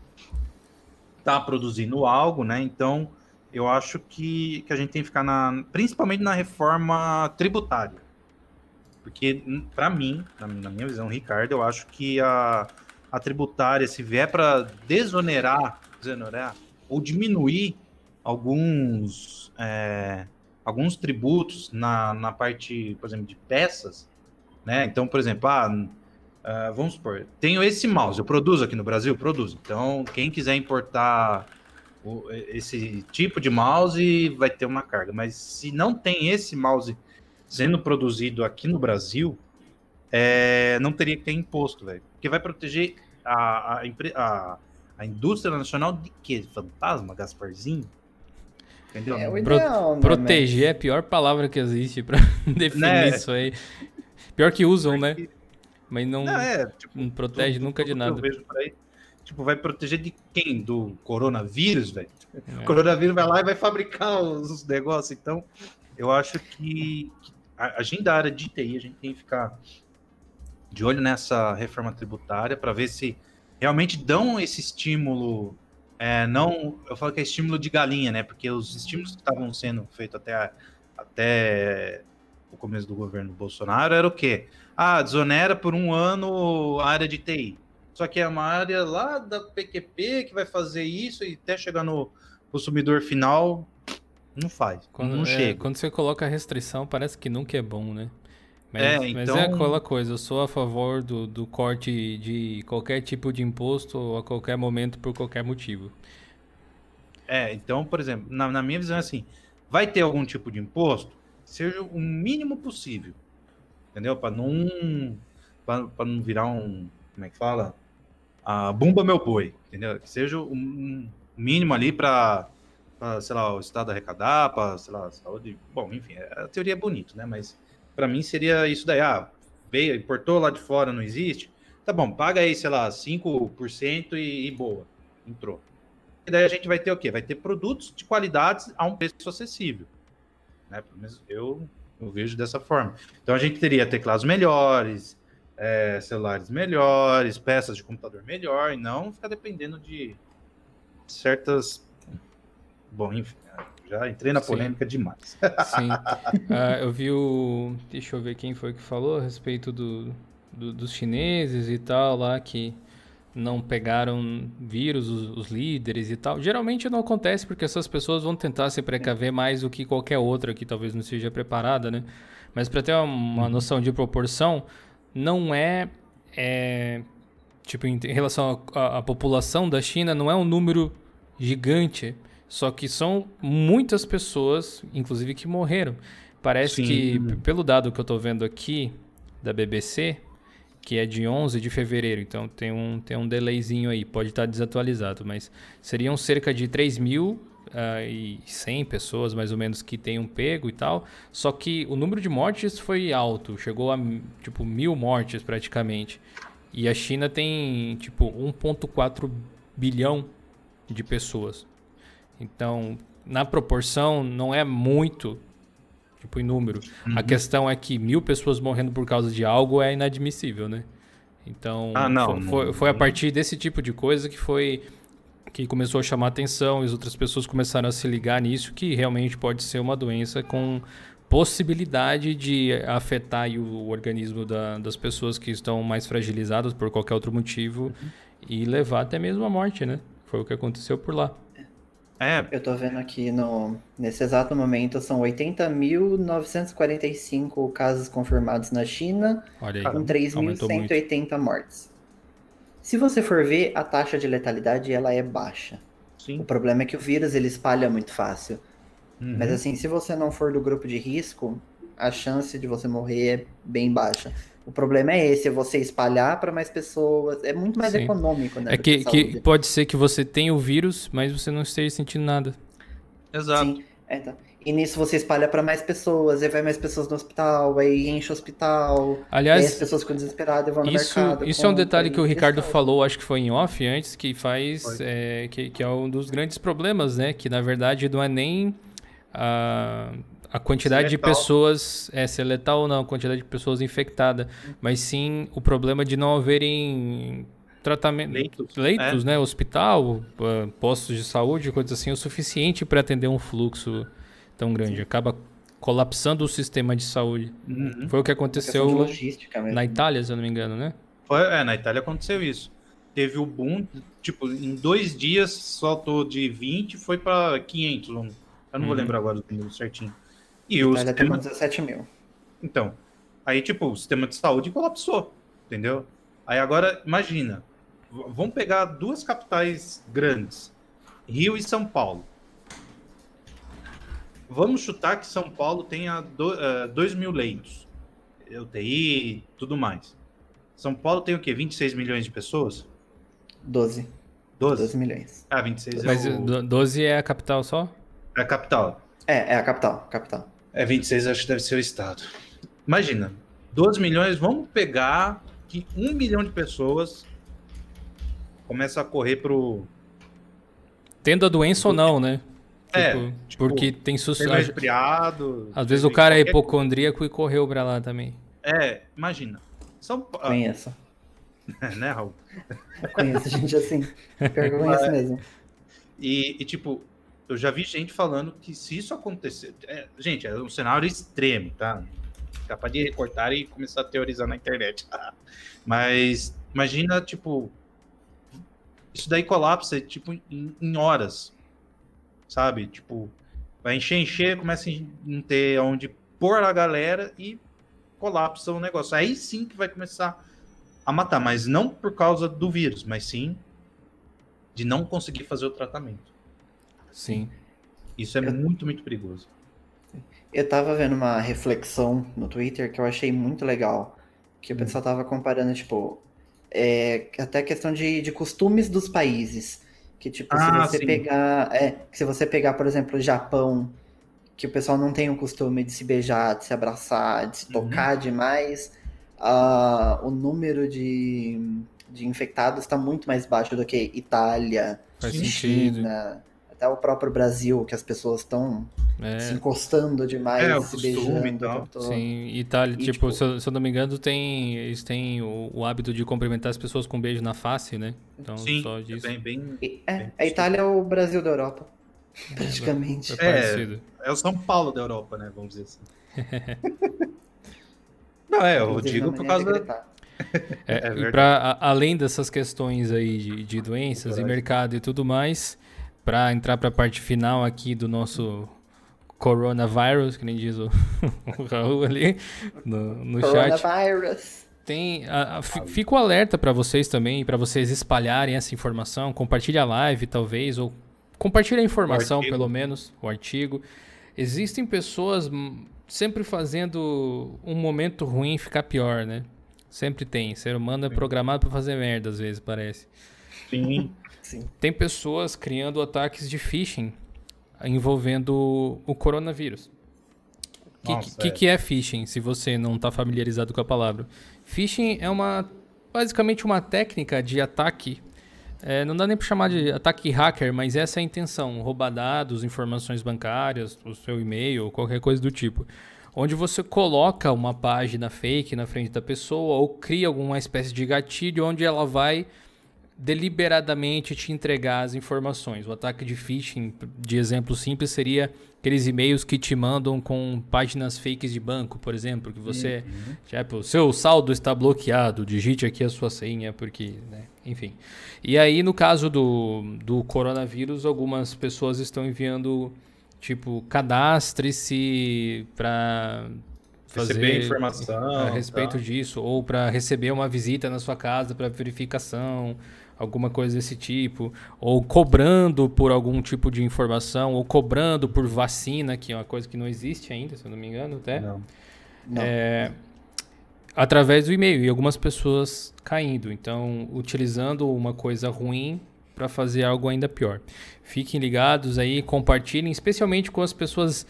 está produzindo algo, né? Então, eu acho que, que a gente tem que ficar na, principalmente na reforma tributária. Porque, para mim, na, na, minha visão, Ricardo, eu acho que a, a tributária, se vier para desonerar, desonerar ou diminuir alguns, é, alguns tributos na, na parte, por exemplo, de peças, né? Então, por exemplo, ah, Uh, vamos supor, tenho esse mouse, eu produzo aqui no Brasil? Produzo. Então, quem quiser importar o, esse tipo de mouse vai ter uma carga. Mas se não tem esse mouse sendo produzido aqui no Brasil, é, não teria que ter imposto, velho. Porque vai proteger a, a, a, a, indústria nacional de quê? Fantasma, Gasparzinho? Entendeu? É ideal, Pro, né, proteger mas... é a pior palavra que existe para definir né? isso aí. Pior que usam, né? Porque... né? Mas não, não, é, tipo, não protege tudo, nunca tudo de nada. Aí, tipo, vai proteger de quem? Do coronavírus, velho? É. O coronavírus vai lá e vai fabricar os, os negócios. Então, eu acho que, que a, a gente da área de TI, a gente tem que ficar de olho nessa reforma tributária para ver se realmente dão esse estímulo. É, não, eu falo que é estímulo de galinha, né? Porque os estímulos que estavam sendo feitos até, até o começo do governo Bolsonaro era o quê? Ah, desonera por um ano a área de TI. Só que é uma área lá da PQP que vai fazer isso e até chegar no consumidor final, não faz. Quando, não é, chega. Quando você coloca restrição, parece que nunca é bom, né? Mas é, então... mas é então aquela coisa, eu sou a favor do, do corte de qualquer tipo de imposto a qualquer momento por qualquer motivo. É, então, por exemplo, na, na minha visão é assim, vai ter algum tipo de imposto, seja o mínimo possível entendeu? Para não para não virar um, como é que fala? A bumba meu boi, entendeu? Que seja um mínimo ali para sei lá, o estado arrecadar, para, sei lá, saúde. Bom, enfim, a teoria é bonito, né? Mas para mim seria isso daí, ah, veio, importou lá de fora, não existe. Tá bom, paga aí, sei lá, 5% e, e boa. Entrou. E daí a gente vai ter o quê? Vai ter produtos de qualidade a um preço acessível. Né? Pelo menos eu eu vejo dessa forma. Então a gente teria teclados melhores, é, celulares melhores, peças de computador melhor, e não ficar dependendo de certas. Bom, enfim, já entrei na polêmica Sim. demais. Sim. Uh, eu vi o. Deixa eu ver quem foi que falou a respeito do, do, dos chineses e tal lá que não pegaram vírus, os, os, líderes e tal. Geralmente não acontece porque essas pessoas vão tentar se precaver mais do que qualquer outra que talvez não seja preparada, né? Mas para ter uma, uhum. noção de proporção, não é, é tipo em, em relação à população da China, não é um número gigante, só que são muitas pessoas, inclusive que morreram. Parece Sim. que pelo dado que eu estou vendo aqui da BBC, que é de 11 de fevereiro, então tem um, tem um delayzinho aí, pode estar desatualizado, mas seriam cerca de 3.100 uh, pessoas, mais ou menos, que tenham pego e tal, só que o número de mortes foi alto, chegou a, tipo, mil mortes praticamente, e a China tem, tipo, 1.4 bilhão de pessoas. Então, na proporção, não é muito tipo, em número. Uhum. A questão é que mil pessoas morrendo por causa de algo é inadmissível, né? Então, ah, não, foi, não, foi, a partir desse tipo de coisa que foi que começou a chamar atenção e as outras pessoas começaram a se ligar nisso, que realmente pode ser uma doença com possibilidade de afetar o organismo da, das pessoas que estão mais fragilizadas por qualquer outro motivo uhum. e levar até mesmo à morte, né? Foi o que aconteceu por lá. É. Eu tô vendo aqui no nesse exato momento são 80.945 casos confirmados na China, aí, com 3.180 mortes. Se você for ver, a taxa de letalidade ela é baixa. Sim. O problema é que o vírus ele espalha muito fácil. Uhum. Mas assim, se você não for do grupo de risco, a chance de você morrer é bem baixa. O problema é esse, é você espalhar para mais pessoas. É muito mais Sim. econômico, né? É que, que, pode ser que você tenha o vírus, mas você não esteja sentindo nada. Exato. Sim. É, então. E nisso você espalha para mais pessoas, aí vai mais pessoas no hospital, aí enche o hospital. Aliás, as pessoas ficam desesperadas vão no isso, mercado. Isso é um detalhe que o Ricardo falou, acho que foi em off antes, que faz. É, que, que é um dos grandes problemas, né? Que na verdade não é nem. A quantidade de pessoas, é, se é letal ou não, a quantidade de pessoas infectadas, mas sim o problema de não haverem tratamento, leitos, leitos é. né, hospital, postos de saúde, coisas assim, o suficiente para atender um fluxo tão grande. Sim. Acaba colapsando o sistema de saúde. Uhum. Foi o que aconteceu na Itália, se eu não me engano, né? Foi, é, na Itália aconteceu isso. Teve o boom, tipo, em dois dias saltou de 20 foi para 500. Eu não uhum. vou lembrar agora o número certinho. E o sistema... tem 17 mil. Então, aí, tipo, o sistema de saúde colapsou, entendeu? Aí agora, imagina, vamos pegar duas capitais grandes, Rio e São Paulo. Vamos chutar que São Paulo tenha 2 uh, mil leitos, UTI, tudo mais. São Paulo tem o quê? 26 milhões de pessoas? 12. 12? 12 milhões. Ah, 26 Mas é o... 12 é a capital só? É a capital. É, é a capital, capital. É 26, acho que deve ser o estado. Imagina, 12 milhões, vamos pegar que um milhão de pessoas começa a correr pro. Tendo a doença ou não, né? É, tipo, tipo, porque tem sucesso. resfriado. Às vezes o cara é hipocondríaco e correu pra lá também. É, imagina. São Conheço. né, Raul? conheço gente assim. Pior que eu conheço mesmo. E, e, tipo, eu já vi gente falando que se isso acontecer. É, gente, é um cenário extremo, tá? Capaz de recortar e começar a teorizar na internet. Mas imagina, tipo. Isso daí colapsa, tipo, em, em horas. Sabe? Tipo, vai encher, encher, começa a não ter onde pôr a galera e colapsa o negócio. Aí sim que vai começar a matar, mas não por causa do vírus, mas sim de não conseguir fazer o tratamento. Sim. Isso é eu, muito, muito perigoso. Eu tava vendo uma reflexão no Twitter que eu achei muito legal. Que o hum. pessoal tava comparando, tipo, é, até a questão de, de costumes dos países. Que, tipo, ah, se você sim. pegar. É, se você pegar, por exemplo, o Japão, que o pessoal não tem o costume de se beijar, de se abraçar, de se uhum. tocar demais, uh, o número de, de infectados está muito mais baixo do que Itália, Faz China, sentido até o próprio Brasil, que as pessoas estão é. se encostando demais, é, se beijando. Então. Sim, Itália, e, tipo, tipo se, eu, se, eu, não me engano, tem, eles têm o, o, hábito de cumprimentar as pessoas com um beijo na face, né? Então, sim, só disso. É, bem, bem, é, bem a Itália é o Brasil da Europa, praticamente. É, é, o São Paulo da Europa, né? Vamos dizer assim. não, é, eu digo por causa da... É, é e para além dessas questões aí de, de doenças e mercado e tudo mais, para entrar para a parte final aqui do nosso coronavirus, que nem diz o, o Raul ali no, no chat. Coronavirus. Tem, a, a, fico alerta para vocês também, para vocês espalharem essa informação, compartilhe a live talvez, ou compartilhe a informação pelo menos, o artigo. Existem pessoas sempre fazendo um momento ruim ficar pior, né? Sempre tem. Ser humano é programado para fazer merda, às vezes, parece. Sim. Sim. Tem pessoas criando ataques de phishing envolvendo o coronavírus. O que, que, é. que, é phishing, se você não está familiarizado com a palavra? Phishing é uma basicamente uma técnica de ataque. É, não dá nem para chamar de ataque hacker, mas essa é a intenção: roubar dados, informações bancárias, o seu e-mail, qualquer coisa do tipo. Onde você coloca uma página fake na frente da pessoa ou cria alguma espécie de gatilho onde ela vai deliberadamente te entregar as informações. O ataque de phishing, de exemplo simples, seria aqueles e-mails que te mandam com páginas fakes de banco, por exemplo, que você, uhum. tipo, seu saldo está bloqueado, digite aqui a sua senha, porque, né, enfim. E aí, no caso do, do coronavírus, algumas pessoas estão enviando, tipo, cadastre-se para fazer receber informação a respeito tá. disso ou para receber uma visita na sua casa para verificação alguma coisa desse tipo, ou cobrando por algum tipo de informação, ou cobrando por vacina, que é uma coisa que não existe ainda, se eu não me engano, até. Não. não. É, através do e-mail, e algumas pessoas caindo. Então, utilizando uma coisa ruim para fazer algo ainda pior. Fiquem ligados aí, compartilhem, especialmente com as pessoas,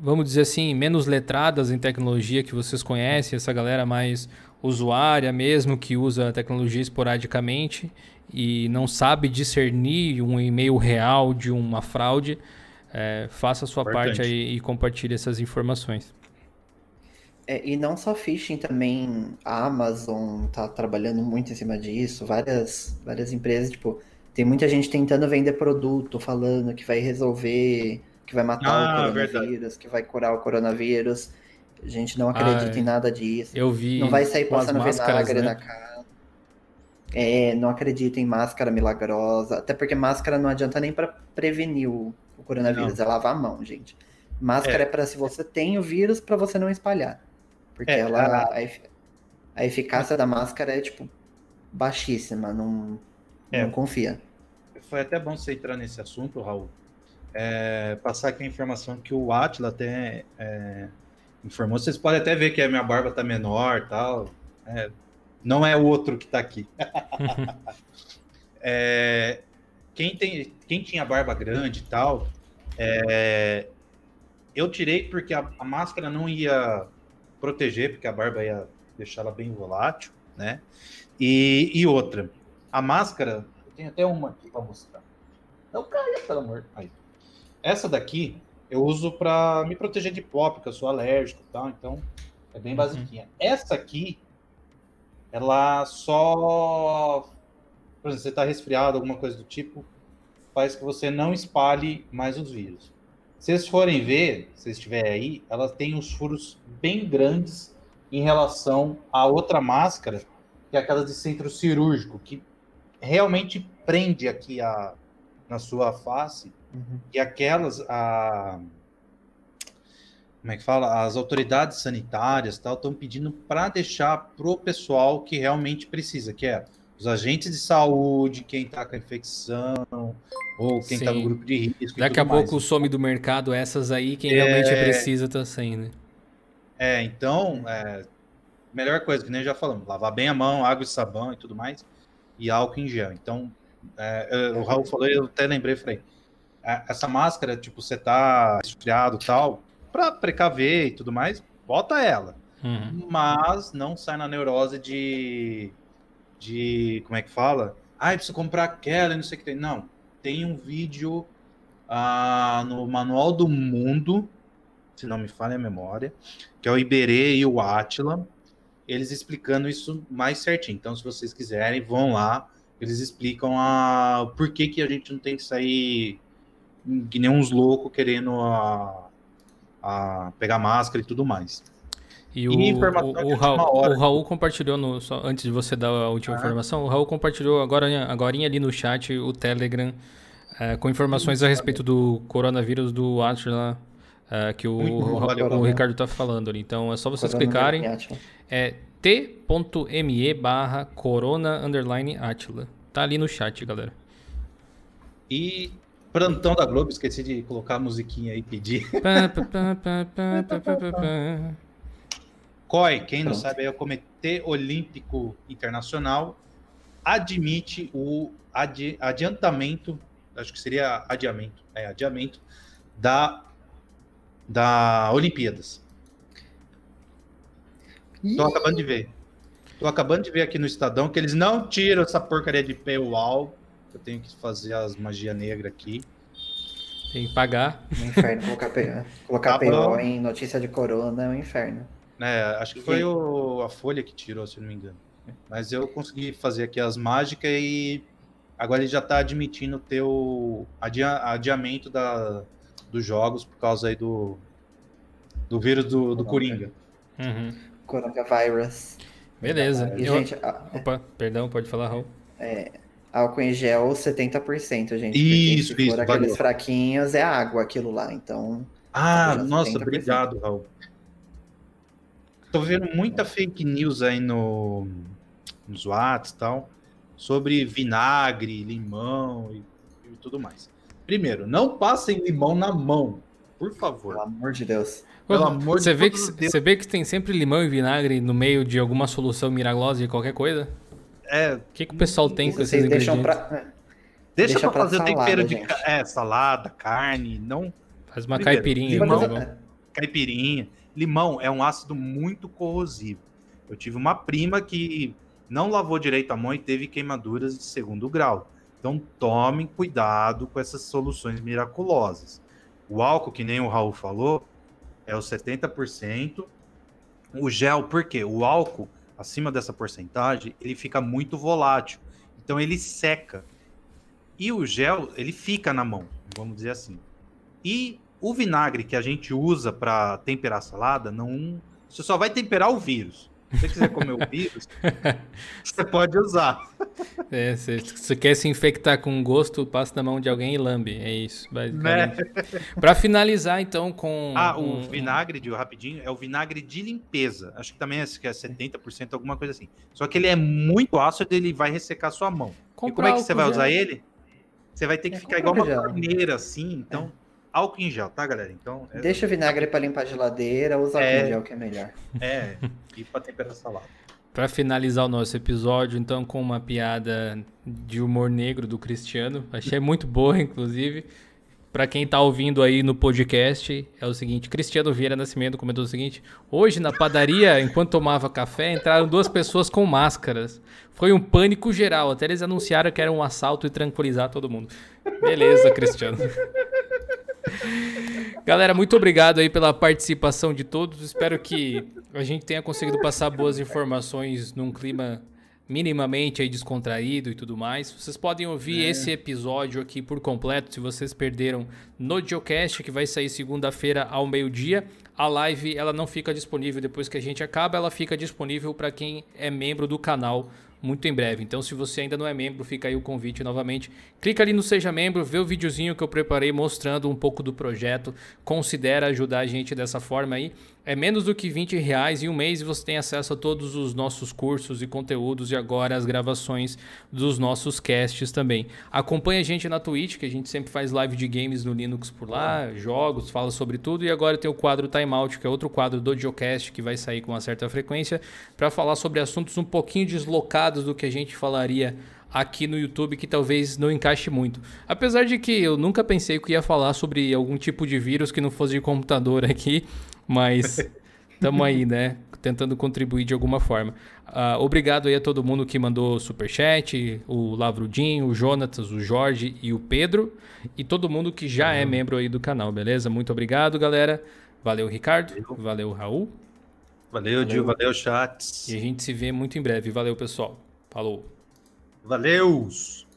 vamos dizer assim, menos letradas em tecnologia que vocês conhecem, essa galera mais usuária mesmo, que usa a tecnologia esporadicamente e não sabe discernir um e-mail real de uma fraude, é, faça a sua Importante. parte aí e compartilhe essas informações. É, e não só phishing, também a Amazon está trabalhando muito em cima disso, várias, várias empresas, tipo, tem muita gente tentando vender produto, falando que vai resolver, que vai matar ah, o coronavírus, verdade. que vai curar o coronavírus. A gente não acredita ah, em nada disso. Eu vi. Não vai sair passando vinagre né? na cara. É, não acredito em máscara milagrosa. Até porque máscara não adianta nem para prevenir o, o coronavírus, não. é lavar a mão, gente. Máscara é, é para se você tem o vírus, para você não espalhar. Porque é, ela, a... A, a, eficácia da máscara é, tipo, baixíssima. Não, é. não confia. Foi até bom você entrar nesse assunto, Raul. É, passar aqui a informação que o Atila até é, informou. Vocês podem até ver que a minha barba tá menor tal. É, não é o outro que está aqui. é, quem, tem, quem tinha barba grande e tal, é, eu tirei porque a, a, máscara não ia proteger, porque a barba ia deixar ela bem volátil, né? E, e outra, a máscara, eu tenho até uma aqui para mostrar. Não caia, pelo amor. Aí. Essa daqui eu uso para me proteger de pó, porque eu sou alérgico e tal, então é bem uhum. basiquinha. Essa aqui ela só. Por exemplo, você está resfriado, alguma coisa do tipo, faz que você não espalhe mais os vírus. Se vocês forem ver, se estiver aí, ela tem uns furos bem grandes em relação à outra máscara, que é aquela de centro cirúrgico, que realmente prende aqui a, na sua face, uhum. e aquelas, a, como é que fala? As autoridades sanitárias tal estão pedindo para deixar pro pessoal que realmente precisa, que é os agentes de saúde, quem está com a infecção ou quem está no grupo de risco. Daqui a pouco mais. some do mercado essas aí, quem é... realmente precisa está saindo. É, então, é, melhor coisa que nem já falamos, lavar bem a mão, água e sabão e tudo mais, e álcool em gel. Então, é, o Raul falou, eu até lembrei, falei, é, essa máscara, tipo, você tá esfriado tal, para precaver e tudo mais, bota ela. Uhum. Mas não sai na neurose de. de. como é que fala? Ah, preciso comprar aquela e não sei o que tem. Não. Tem um vídeo ah, no Manual do Mundo, se não me falha a memória, que é o Iberê e o Atila, eles explicando isso mais certinho. Então, se vocês quiserem, vão lá. Eles explicam a por que, que a gente não tem que sair que nem uns loucos querendo a, a pegar máscara e tudo mais. E o, o, o, Raul, o, Raul, compartilhou, no, só antes de você dar a última ah. informação, o Raul compartilhou agora, agora ali no chat o Telegram é, com informações a respeito do coronavírus do Atila é, que o, o, o, Ricardo está falando ali. Então é só vocês clicarem. É t.me barra corona underline Atila. Tá ali no chat, galera. E plantão da Globo, esqueci de colocar a musiquinha aí, pedir. COI, quem não sabe, é o Comitê Olímpico Internacional, admite o adi adiantamento, acho que seria adiamento, é, adiamento da, da Olimpíadas. Estou acabando de ver. Estou acabando de ver aqui no Estadão que eles não tiram essa porcaria de paywall. Eu tenho que fazer as magia negra aqui. Tem que pagar. Um inferno colocar, colocar tá paywall em notícia de corona é um inferno. É, acho que foi o, a Folha que tirou, se não me engano. Mas eu consegui fazer aqui as mágicas e agora ele já está admitindo ter o adia, adiamento da, dos jogos por causa aí do, do vírus do, do Coringa. Uhum. Coronavirus. Beleza. E, eu... gente, Opa, perdão, pode falar, Raul. É, álcool em gel 70%, gente. Isso, se for isso. aqueles valeu. fraquinhos, é água aquilo lá, então... Ah, nossa, obrigado, Raul. Tô vendo muita fake news aí no, nos Whats e tal, sobre vinagre, limão e, e, tudo mais. Primeiro, não passem limão na mão, por favor. Pelo amor de Deus. Pelo amor você de vê que Deus. Você vê que tem sempre limão e vinagre no meio de alguma solução milagrosa de qualquer coisa? É. O que, que o pessoal tem com esses deixam pra... Deixa, Deixa pra fazer salada, o tempero de é, salada, carne, não. Faz uma Primeiro, caipirinha. Limão, caipirinha. Limão é um ácido muito corrosivo. Eu tive uma prima que não lavou direito a mão e teve queimaduras de segundo grau. Então tomem cuidado com essas soluções miraculosas. O álcool, que nem o Raul falou, é o 70%. O gel, por quê? O álcool, acima dessa porcentagem, ele fica muito volátil. Então ele seca. E o gel, ele fica na mão, vamos dizer assim. E o vinagre que a gente usa para temperar salada, não. Você só vai temperar o vírus. Se você quiser comer o vírus, você pode usar. É, se você quer se infectar com gosto, passa na mão de alguém e lambe. É isso, basicamente. Né? Para finalizar, então, com. Ah, um, o vinagre, de rapidinho, é o vinagre de limpeza. Acho que também é, que é 70%, alguma coisa assim. Só que ele é muito ácido ele vai ressecar sua mão. Comprar e como é que você vai usar ele? Você vai ter que é, ficar igual uma torneira, assim, então. É álcool em gel, tá, galera? Então. É... Deixa o vinagre para limpar a geladeira, usa álcool é... em gel que é melhor. É, e para temperar salada. Para finalizar o nosso episódio, então, com uma piada de humor negro do Cristiano, achei muito boa, inclusive. Para quem tá ouvindo aí no podcast, é o seguinte: Cristiano Vieira Nascimento comentou o seguinte: Hoje na padaria, enquanto tomava café, entraram duas pessoas com máscaras. Foi um pânico geral, até eles anunciaram que era um assalto e tranquilizar todo mundo. Beleza, Cristiano. Galera, muito obrigado aí pela participação de todos. Espero que a gente tenha conseguido passar boas informações num clima minimamente aí descontraído e tudo mais. Vocês podem ouvir é. esse episódio aqui por completo se vocês perderam no Geocast, que vai sair segunda-feira ao meio-dia. A live ela não fica disponível depois que a gente acaba, ela fica disponível para quem é membro do canal muito em breve. Então, se você ainda não é membro, fica aí o convite novamente. Clica ali no Seja Membro, vê o videozinho que eu preparei mostrando um pouco do projeto. Considera ajudar a gente dessa forma aí. É menos do que 20 reais em um mês e você tem acesso a todos os nossos cursos e conteúdos e agora as gravações dos nossos casts também. Acompanhe a gente na Twitch, que a gente sempre faz live de games no Linux por lá, jogos, fala sobre tudo. E agora tem o quadro Timeout, que é outro quadro do Geocast que vai sair com uma certa frequência para falar sobre assuntos um pouquinho deslocados do que a gente falaria aqui no YouTube que talvez não encaixe muito. Apesar de que eu nunca pensei que ia falar sobre algum tipo de vírus que não fosse de computador aqui, mas estamos aí, né? Tentando contribuir de alguma forma. Uh, obrigado aí a todo mundo que mandou superchat, o Lavrudinho, o Jonatas, o Jorge e o Pedro, e todo mundo que já é membro aí do canal, beleza? Muito obrigado, galera. Valeu, Ricardo. Valeu, valeu Raul. Valeu, Dil. Valeu, chats. E a gente se vê muito em breve. Valeu, pessoal. Falou. Valeus!